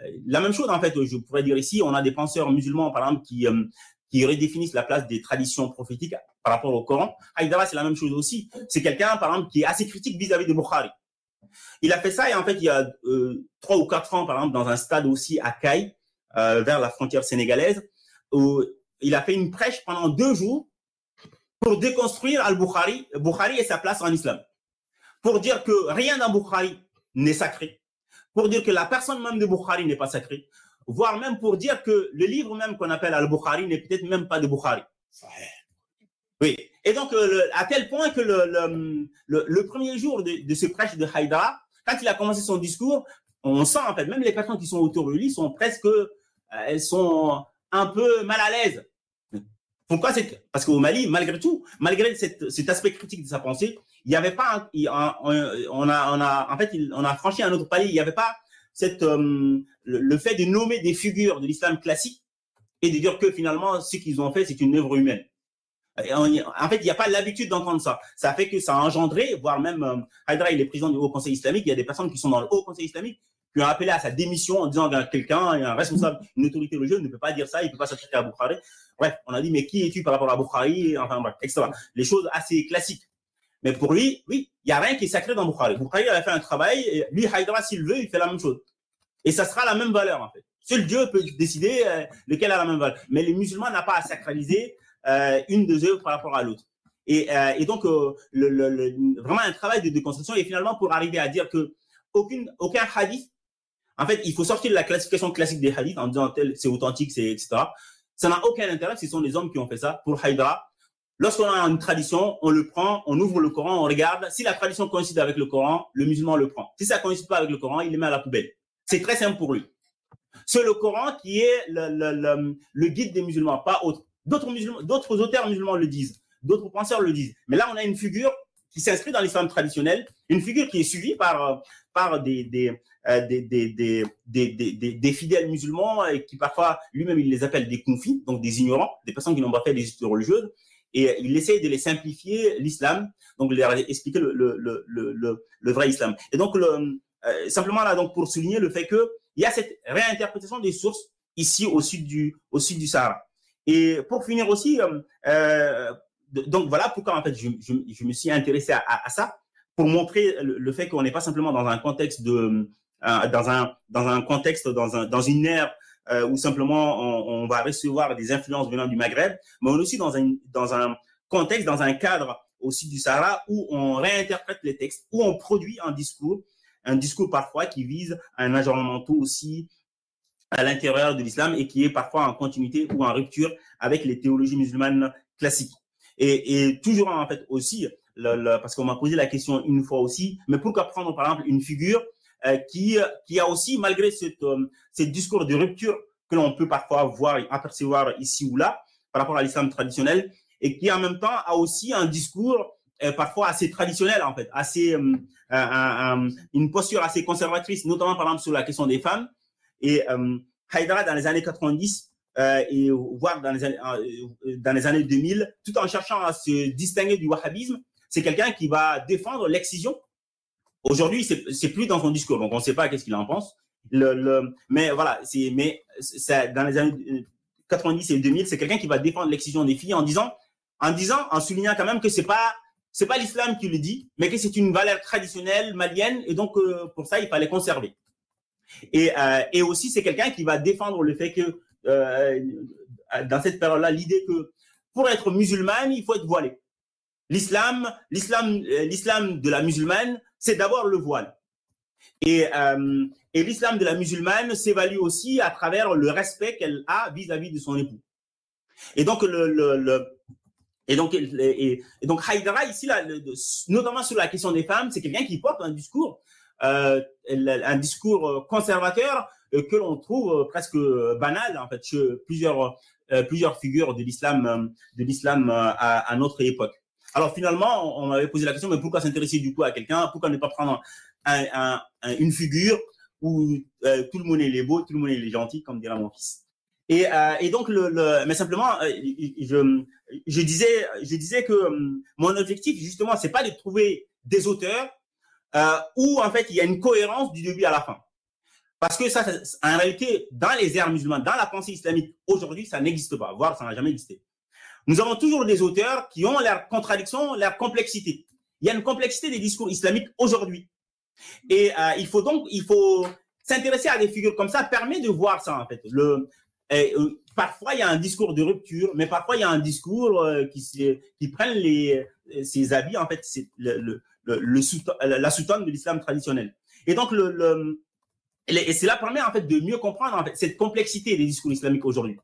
Euh, la même chose, en fait, je pourrais dire ici, on a des penseurs musulmans, par exemple, qui, qui redéfinissent la place des traditions prophétiques par rapport au Coran. Haïdara, c'est la même chose aussi. C'est quelqu'un, par exemple, qui est assez critique vis-à-vis de Bukhari. Il a fait ça et en fait, il y a euh, trois ou quatre ans, par exemple, dans un stade aussi à Caille, euh, vers la frontière sénégalaise, où il a fait une prêche pendant deux jours pour déconstruire Al-Bukhari, Bukhari et sa place en islam. Pour dire que rien dans Bukhari n'est sacré. Pour dire que la personne même de Bukhari n'est pas sacrée voire même pour dire que le livre même qu'on appelle Al-Bukhari n'est peut-être même pas de Bukhari. Oui. Et donc, euh, à tel point que le, le, le, premier jour de, de, ce prêche de Haïdara, quand il a commencé son discours, on sent en fait, même les personnes qui sont autour de lui sont presque, euh, elles sont un peu mal à l'aise. Pourquoi c'est parce qu'au Mali, malgré tout, malgré cet aspect critique de sa pensée, il n'y avait pas, on a, franchi un autre palier. Il n'y avait pas euh, le, fait de nommer des figures de l'islam classique et de dire que finalement, ce qu'ils ont fait, c'est une œuvre humaine. en fait, il n'y a pas l'habitude d'entendre ça. Ça fait que ça a engendré, voire même, euh, il est président du Haut Conseil islamique, il y a des personnes qui sont dans le Haut Conseil islamique qui ont appelé à sa démission en disant que quelqu'un, un responsable, une autorité religieuse ne peut pas dire ça, il ne peut pas s'attaquer à Bukhari. Bref, on a dit, mais qui es-tu par rapport à Bukhari? Enfin, bref, etc. Les choses assez classiques. Mais pour lui, oui, il n'y a rien qui est sacré dans Bukhari. Bukhari, il a fait un travail, lui, Haïdra, s'il veut, il fait la même chose. Et ça sera la même valeur, en fait. Seul Dieu peut décider euh, lequel a la même valeur. Mais les musulmans n'ont pas à sacraliser euh, une des œuvres par rapport à l'autre. Et, euh, donc, euh, vraiment un travail de déconstruction. Et finalement, pour arriver à dire que aucune, aucun hadith, en fait, il faut sortir de la classification classique des hadiths en disant tel c'est authentique, c'est etc. Ça n'a aucun intérêt. Ce sont les hommes qui ont fait ça. Pour Haïdra, lorsqu'on a une tradition, on le prend, on ouvre le Coran, on regarde. Si la tradition coïncide avec le Coran, le musulman le prend. Si ça coïncide pas avec le Coran, il le met à la poubelle. C'est très simple pour lui. C'est le Coran qui est le, le, guide des musulmans, pas autre. D'autres auteurs musulmans le disent, d'autres penseurs le disent. Mais là, on a une figure qui s'inscrit dans l'islam traditionnel, une figure qui est suivie par par des des euh, des, des, des, des, fidèles musulmans et qui parfois lui-même il les appelle des confis, donc des ignorants, des personnes qui n'ont pas fait des études religieuses, et il essaye de les simplifier l'islam, donc leur expliquer le, le, le, le, le vrai islam. Et donc le, euh, simplement là donc pour souligner le fait que il y a cette réinterprétation des sources ici au sud du au sud du Sahara. Et pour finir aussi, euh, euh donc voilà pourquoi en fait je, me suis intéressé à, ça pour montrer le, fait qu'on n'est pas simplement dans un contexte de euh, dans un dans un contexte dans un dans une ère euh, où simplement on, va recevoir des influences venant du Maghreb, mais on est aussi dans un dans un contexte dans un cadre aussi du Sahara où on réinterprète les textes, où on produit un discours, un discours parfois qui vise un ajournement aussi à l'intérieur de l'islam et qui est parfois en continuité ou en rupture avec les théologies musulmanes classiques. Et, toujours en fait aussi, parce qu'on m'a posé la question une fois aussi, mais pourquoi prendre par exemple une figure euh, qui, qui a aussi, malgré cette, euh, ce discours de rupture que l'on peut parfois voir apercevoir ici ou là par rapport à l'islam traditionnel, et qui en même temps a aussi un discours euh, parfois assez traditionnel en fait, assez un, un, une posture assez conservatrice, notamment par exemple sur la question des femmes. Et Haïdara dans les années 90 euh, et voire dans les années dans les années 2000, tout en cherchant à se distinguer du wahhabisme, c'est quelqu'un qui va défendre l'excision. Aujourd'hui, c'est plus dans son discours, donc on ne sait pas qu'est-ce qu'il en pense. Le, le, mais voilà, c'est mais ça, dans les années 90 et 2000, c'est quelqu'un qui va défendre l'excision des filles en disant en disant, en soulignant quand même que c'est pas c'est pas l'islam qui le dit, mais que c'est une valeur traditionnelle malienne et donc euh, pour ça il fallait conserver. Et, euh, et aussi c'est quelqu'un qui va défendre le fait que euh, dans cette période-là l'idée que pour être musulmane il faut être voilé. L'islam, l'islam, euh, l'islam de la musulmane, c'est d'abord le voile. Et, euh, et l'islam de la musulmane s'évalue aussi à travers le respect qu'elle a vis-à-vis -vis de son époux. Et donc le, le, et donc, et, donc Haïdara, ici, notamment sur la question des femmes, c'est quelqu'un qui porte un discours, euh, un discours euh, conservateur euh, que l'on trouve euh, presque banal, en fait, chez plusieurs, euh, plusieurs figures de l'islam, de l'islam à, à, notre époque. Alors finalement, on m'avait posé la question, mais pourquoi s'intéresser du coup à quelqu'un? Pourquoi ne pas prendre un, un, une figure où tout le monde est beau, tout le monde est gentil, comme dira mon fils? Et, euh, et donc, le, le, mais simplement, euh, je, je disais, je disais que euh, mon objectif, justement, c'est pas de trouver des auteurs euh, où en fait il y a une cohérence du début à la fin. Parce que ça, en réalité, dans les airs musulmans, dans la pensée islamique, aujourd'hui, ça n'existe pas, voire ça n'a jamais existé. Nous avons toujours des auteurs qui ont leur contradiction, leur complexité. Il y a une complexité des discours islamiques aujourd'hui. Et euh, il faut donc, il faut s'intéresser à des figures comme ça permet de voir ça en fait. Euh, parfois, il y a un discours de rupture, mais parfois, il y a un discours euh, qui, qui prennent les, ces habits, en fait, le, le, la soutane de l'islam traditionnel. Et donc, le et cela permet, en fait, de mieux comprendre, en fait, cette complexité des discours islamiques aujourd'hui.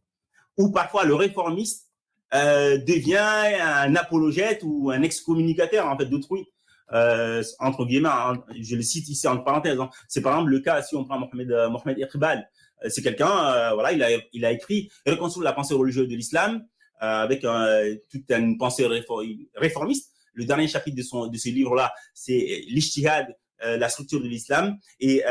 Où parfois, le réformiste euh, devient un apologète ou un excommunicateur, en fait, d'autrui. Euh, entre guillemets, hein, je le cite ici en parenthèse. Hein. C'est par exemple le cas si on prend Mohamed, Mohamed Iqbal, euh, c'est quelqu'un, euh, voilà, il a, il a écrit Reconstruire la pensée religieuse de l'islam euh, avec toute une pensée réformiste. Le dernier chapitre de, son, de ce livre-là, c'est l'Ishtihad, la structure de l'islam. Et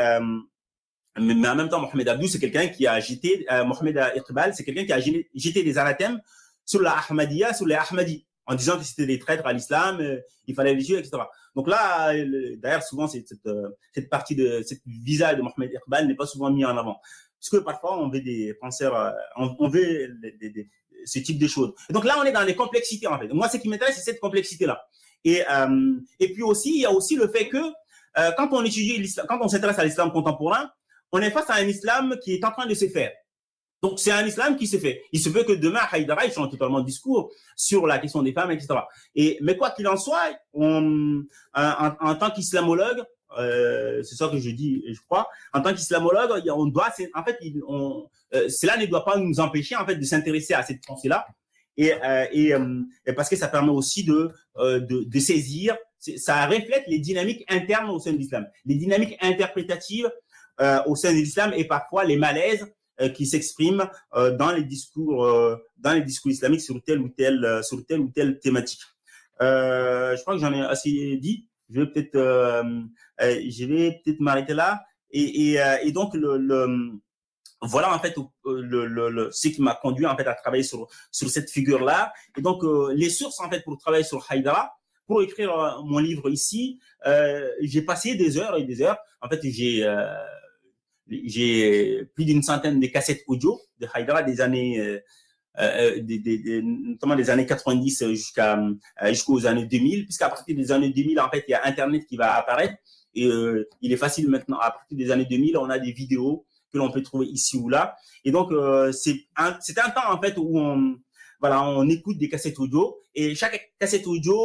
mais en même temps, Mohamed Abdou, c'est quelqu'un qui a jeté, euh, Mohamed Iqbal, c'est quelqu'un qui a jeté des anathèmes sur la Ahmadiyya, sur les Ahmadis, en disant que c'était des traîtres à l'islam, euh, il fallait les tuer, etc. Donc là, d'ailleurs, souvent, cette, cette, cette, partie de cette visage de Mohamed Iqbal n'est pas souvent mis en avant parce que parfois on veut des penseurs, euh, on, veut des, des, ce type de choses. Donc là, on est dans les complexités en fait. Moi, ce qui m'intéresse, c'est cette complexité-là. Et, euh, et puis aussi, il y a aussi le fait que euh, quand on étudie l'islam, quand on s'intéresse à l'islam contemporain, on est face à un islam qui est en train de se faire. Donc c'est un islam qui se fait. Il se peut que demain, Haïdara, il change totalement de discours sur la question des femmes, etc. Et, mais quoi qu'il en soit, en, tant qu'islamologue, euh, c'est ça que je dis, je crois. En tant qu'islamologue, on doit, en fait, euh, cela ne doit pas nous empêcher en fait de s'intéresser à cette pensée-là, et, euh, parce que ça permet aussi de, saisir, ça reflète les dynamiques internes au sein de l'islam, les dynamiques interprétatives au sein de l'islam et parfois les malaises qui s'expriment dans les discours dans les discours islamiques sur telle ou telle sur telle ou telle thématique. je crois que j'en ai assez dit. Je vais peut-être je vais peut-être m'arrêter là et, et, et donc le, le voilà en fait le, le, le, ce qui m'a conduit en fait à travailler sur sur cette figure là et donc les sources en fait pour travailler sur Haïdara pour écrire euh, mon livre ici, euh, j'ai passé des heures et des heures. En fait, j'ai euh, j'ai plus d'une centaine de cassettes audio de Haïdara des années euh, euh des, notamment des années 90 jusqu'à jusqu'aux années 2000 puisqu'à partir des années 2000 en fait il y a internet qui va apparaître. Et euh, il est facile maintenant. À partir des années 2000 on a des vidéos que l'on peut trouver ici ou là. Et donc euh, c'est un un temps en fait où on voilà on écoute des cassettes audio. Et chaque cassette audio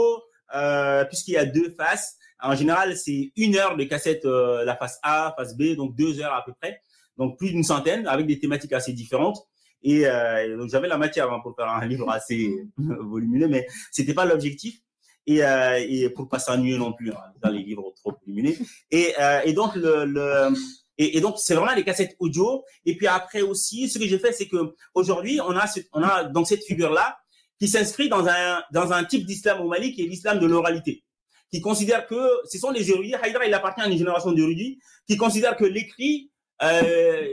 euh, puisqu'il y a deux faces. En général, c'est une heure de cassette, euh, la face A, face B, donc deux heures à peu près. Donc plus d'une centaine, avec des thématiques assez différentes. Et euh, donc j'avais la matière hein, pour faire un livre assez volumineux, mais c'était pas l'objectif. Et, euh, et pour pas s'ennuyer non plus hein, dans les livres trop volumineux. Et, euh, et donc le, le et, et, donc c'est vraiment les cassettes audio. Et puis après aussi, ce que j'ai fait, c'est que aujourd'hui on a on a donc cette figure là qui s'inscrit dans un, dans un type d'islam au Mali qui est l'islam de l'oralité, qui considère que ce sont les érudits, Haïdra il appartient à une génération d'érudits, qui considèrent que l'écrit euh,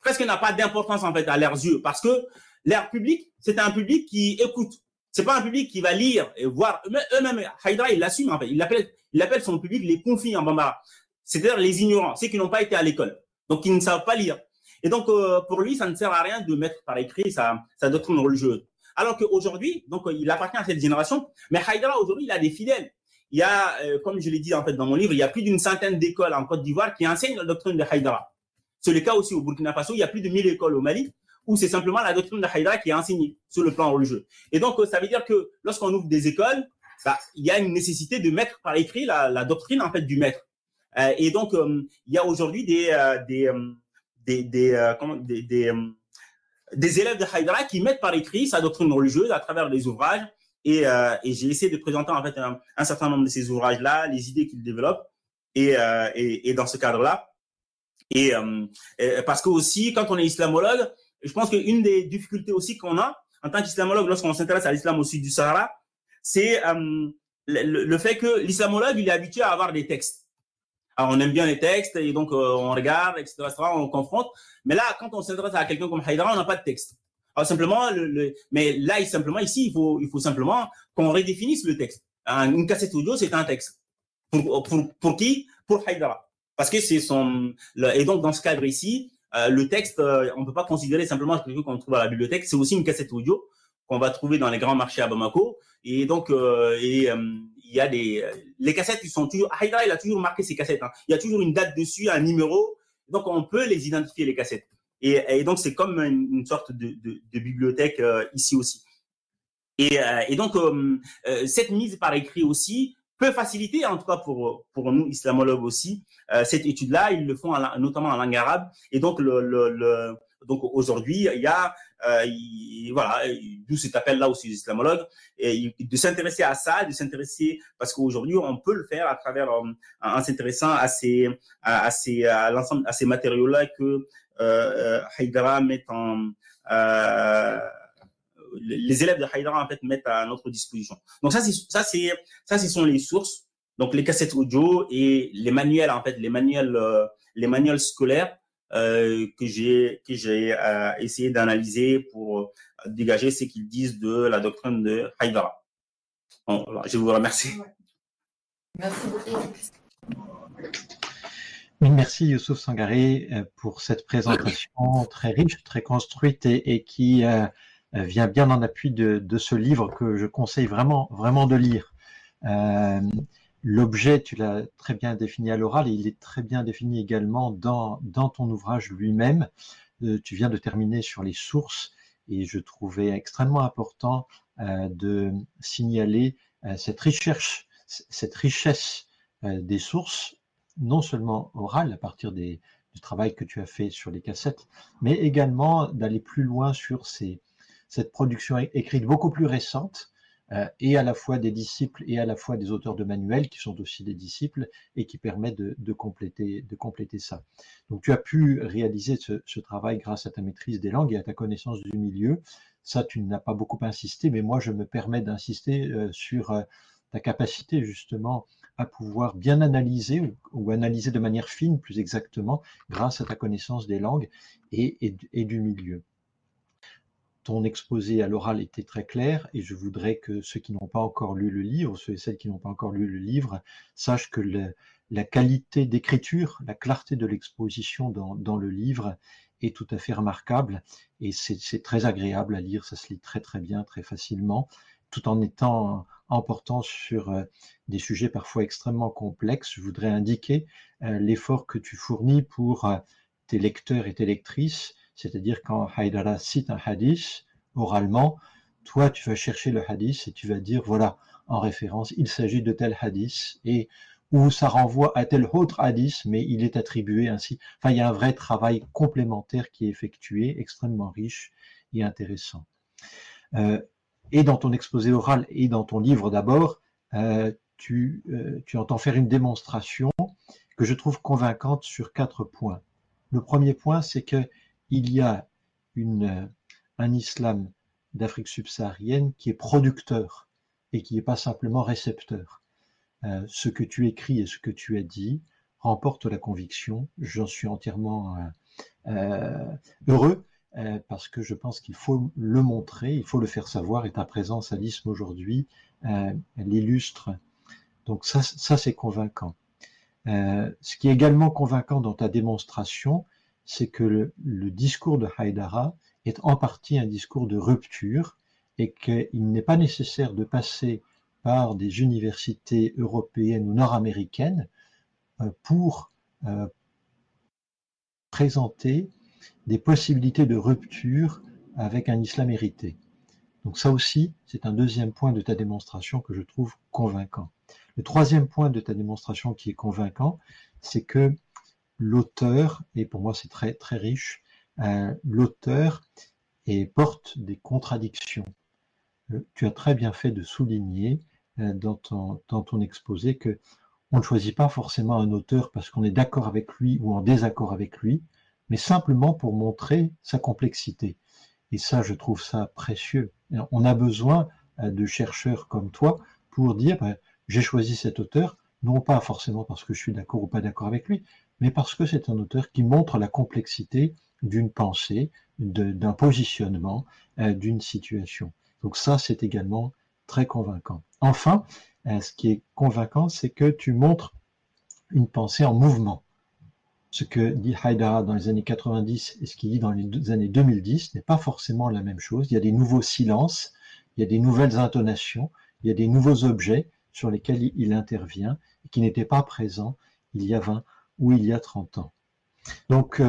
presque n'a pas d'importance en fait à leurs yeux, parce que l'air public, c'est un public qui écoute. C'est pas un public qui va lire et voir eux-mêmes. Haïdra, il l'assume en fait. Il appelle, il appelle son public les confis en bambara. C'est-à-dire les ignorants, ceux qui n'ont pas été à l'école, donc qui ne savent pas lire. Et donc, euh, pour lui, ça ne sert à rien de mettre par écrit sa, sa doctrine religieuse. Alors qu'aujourd'hui, donc il appartient à cette génération, mais Haïdara aujourd'hui, il a des fidèles. Il y a, euh, comme je l'ai dit en fait dans mon livre, il y a plus d'une centaine d'écoles en Côte d'Ivoire qui enseignent la doctrine de Haïdara. C'est le cas aussi au Burkina Faso. Il y a plus de 1000 écoles au Mali où c'est simplement la doctrine de Haïdara qui est enseignée sur le plan religieux. Et donc, euh, ça veut dire que lorsqu'on ouvre des écoles, bah, il y a une nécessité de mettre par écrit la, doctrine en fait du maître. Euh, et donc, euh, il y a aujourd'hui des, euh, des, des, des, comment, des, des des élèves de Haïdara qui mettent par écrit sa doctrine religieuse à travers les ouvrages. Et, euh, et j'ai essayé de présenter en fait un, certain nombre de ces ouvrages-là, les idées qu'ils développent. Et, euh, et, et, dans ce cadre-là, et, euh, parce que aussi, quand on est islamologue, je pense qu'une des difficultés aussi qu'on a en tant qu'islamologue lorsqu'on s'intéresse à l'islam au sud du Sahara, c'est le, fait que l'islamologue il est habitué à avoir des textes. Alors, on aime bien les textes et donc on regarde, etc., etc., on confronte. Mais là, quand on s'intéresse à quelqu'un comme Haïdara, on n'a pas de texte. Alors simplement, le, le, mais là, simplement ici, il faut, il faut simplement qu'on redéfinisse le texte. Une cassette audio, c'est un texte. Pour, pour, pour qui? Pour Haïdara. Parce que c'est son... Et donc, dans ce cadre ici, euh, le texte, euh, on ne peut pas considérer simplement quelque chose qu'on trouve à la bibliothèque. C'est aussi une cassette audio qu'on va trouver dans les grands marchés à Bamako. Et donc, euh, il y a des les cassettes ils sont toujours Haïdara il a toujours marqué ses cassettes hein. il y a toujours une date dessus un numéro donc on peut les identifier les cassettes et, donc c'est comme une, sorte de, bibliothèque euh, ici aussi. Et, euh, donc euh, cette mise par écrit aussi peut faciliter en tout cas pour nous islamologues aussi cette étude là ils le font en, notamment en langue arabe. Et donc aujourd'hui il y a il, voilà, d'où cet appel-là aussi aux islamologues, de s'intéresser à ça, de s'intéresser, parce qu'aujourd'hui, on peut le faire à travers, en, s'intéressant à ces, à, ces, à l'ensemble, à ces matériaux-là que Haïdara met en, euh, les élèves de Haïdara, en fait, mettent à notre disposition. Donc ça, c'est, ça, c'est, ça, ce sont les sources. Donc les cassettes audio et les manuels, en fait, les manuels, euh, les manuels scolaires euh, que j'ai que j'ai euh, essayé d'analyser pour euh, dégager ce qu'ils disent de la doctrine de Haïdara. Je vous remercie. Merci beaucoup. Merci Youssouf Sangaré euh, pour cette présentation très riche, très construite et, et qui euh, vient bien en appui de, de, ce livre que je conseille vraiment, vraiment de lire. Euh, L'objet, tu l'as très bien défini à l'oral et il est très bien défini également dans, dans ton ouvrage lui-même. Euh, tu viens de terminer sur les sources et je trouvais extrêmement important euh, de signaler euh, cette recherche, cette richesse euh, des sources, non seulement orales à partir des, du travail que tu as fait sur les cassettes, mais également d'aller plus loin sur ces, cette production écrite beaucoup plus récente euh, et à la fois des disciples et à la fois des auteurs de manuels qui sont aussi des disciples et qui permettent de, compléter, de compléter ça. Donc tu as pu réaliser ce, travail grâce à ta maîtrise des langues et à ta connaissance du milieu. Ça, tu n'as pas beaucoup insisté, mais moi, je me permets d'insister euh, sur euh, ta capacité justement à pouvoir bien analyser ou, analyser de manière fine, plus exactement, grâce à ta connaissance des langues et du milieu. Ton exposé à l'oral était très clair et je voudrais que ceux qui n'ont pas encore lu le livre, ceux et celles qui n'ont pas encore lu le livre, sachent que la qualité d'écriture, la clarté de l'exposition dans, le livre est tout à fait remarquable et c'est très agréable à lire, ça se lit très très bien, très facilement, tout en étant en portant sur euh, des sujets parfois extrêmement complexes. Je voudrais indiquer euh, l'effort que tu fournis pour euh, tes lecteurs et tes lectrices c'est-à-dire quand Haïdara cite un hadith oralement, toi tu vas chercher le hadith et tu vas dire voilà, en référence, il s'agit de tel hadith et ou ça renvoie à tel autre hadith, mais il est attribué ainsi. Enfin, il y a un vrai travail complémentaire qui est effectué, extrêmement riche et intéressant. Euh, et dans ton exposé oral et dans ton livre d'abord, euh, tu, euh, tu entends faire une démonstration que je trouve convaincante sur quatre points. Le premier point, c'est que il y a une, un islam d'Afrique subsaharienne qui est producteur et qui n'est pas simplement récepteur. Euh, ce que tu écris et ce que tu as dit remporte la conviction. J'en suis entièrement euh, euh, parce que je pense qu'il faut le montrer, il faut le faire savoir et ta présence à l'ISM aujourd'hui l'illustre. Donc ça, ça c'est convaincant. ce qui est également convaincant dans ta démonstration, c'est que le, discours de Haïdara est en partie un discours de rupture et qu'il n'est pas nécessaire de passer par des universités européennes ou nord-américaines euh, pour euh, présenter des possibilités de rupture avec un islam hérité. Donc ça aussi, c'est un deuxième point de ta démonstration que je trouve convaincant. Le troisième point de ta démonstration qui est convaincant, c'est que l'auteur, et pour moi c'est très riche, euh, l'auteur porte des contradictions. Euh, tu as très bien fait de souligner euh, dans, ton, dans ton exposé que on ne choisit pas forcément un auteur parce qu'on est d'accord avec lui ou en désaccord avec lui, mais simplement pour montrer sa complexité. Et ça, je trouve ça précieux. On a besoin de chercheurs comme toi pour dire, ben, j'ai choisi cet auteur, non pas forcément parce que je suis d'accord ou pas d'accord avec lui, mais parce que c'est un auteur qui montre la complexité d'une pensée, d'un positionnement, euh, d'une situation. Donc ça, c'est également très convaincant. Enfin, euh, ce qui est convaincant, c'est que tu montres une pensée en mouvement. Ce que dit Haidara dans les années 90 et ce qu'il dit dans les années 2010 n'est pas forcément la même chose. Il y a des nouveaux silences, il y a des nouvelles intonations, il y a des nouveaux objets sur lesquels il intervient et qui n'étaient pas présents il y a 20 ou il y a 30 ans. Donc,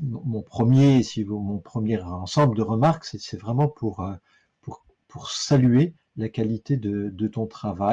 mon premier, ensemble de remarques, c'est vraiment pour, euh, pour, saluer la qualité de ton travail.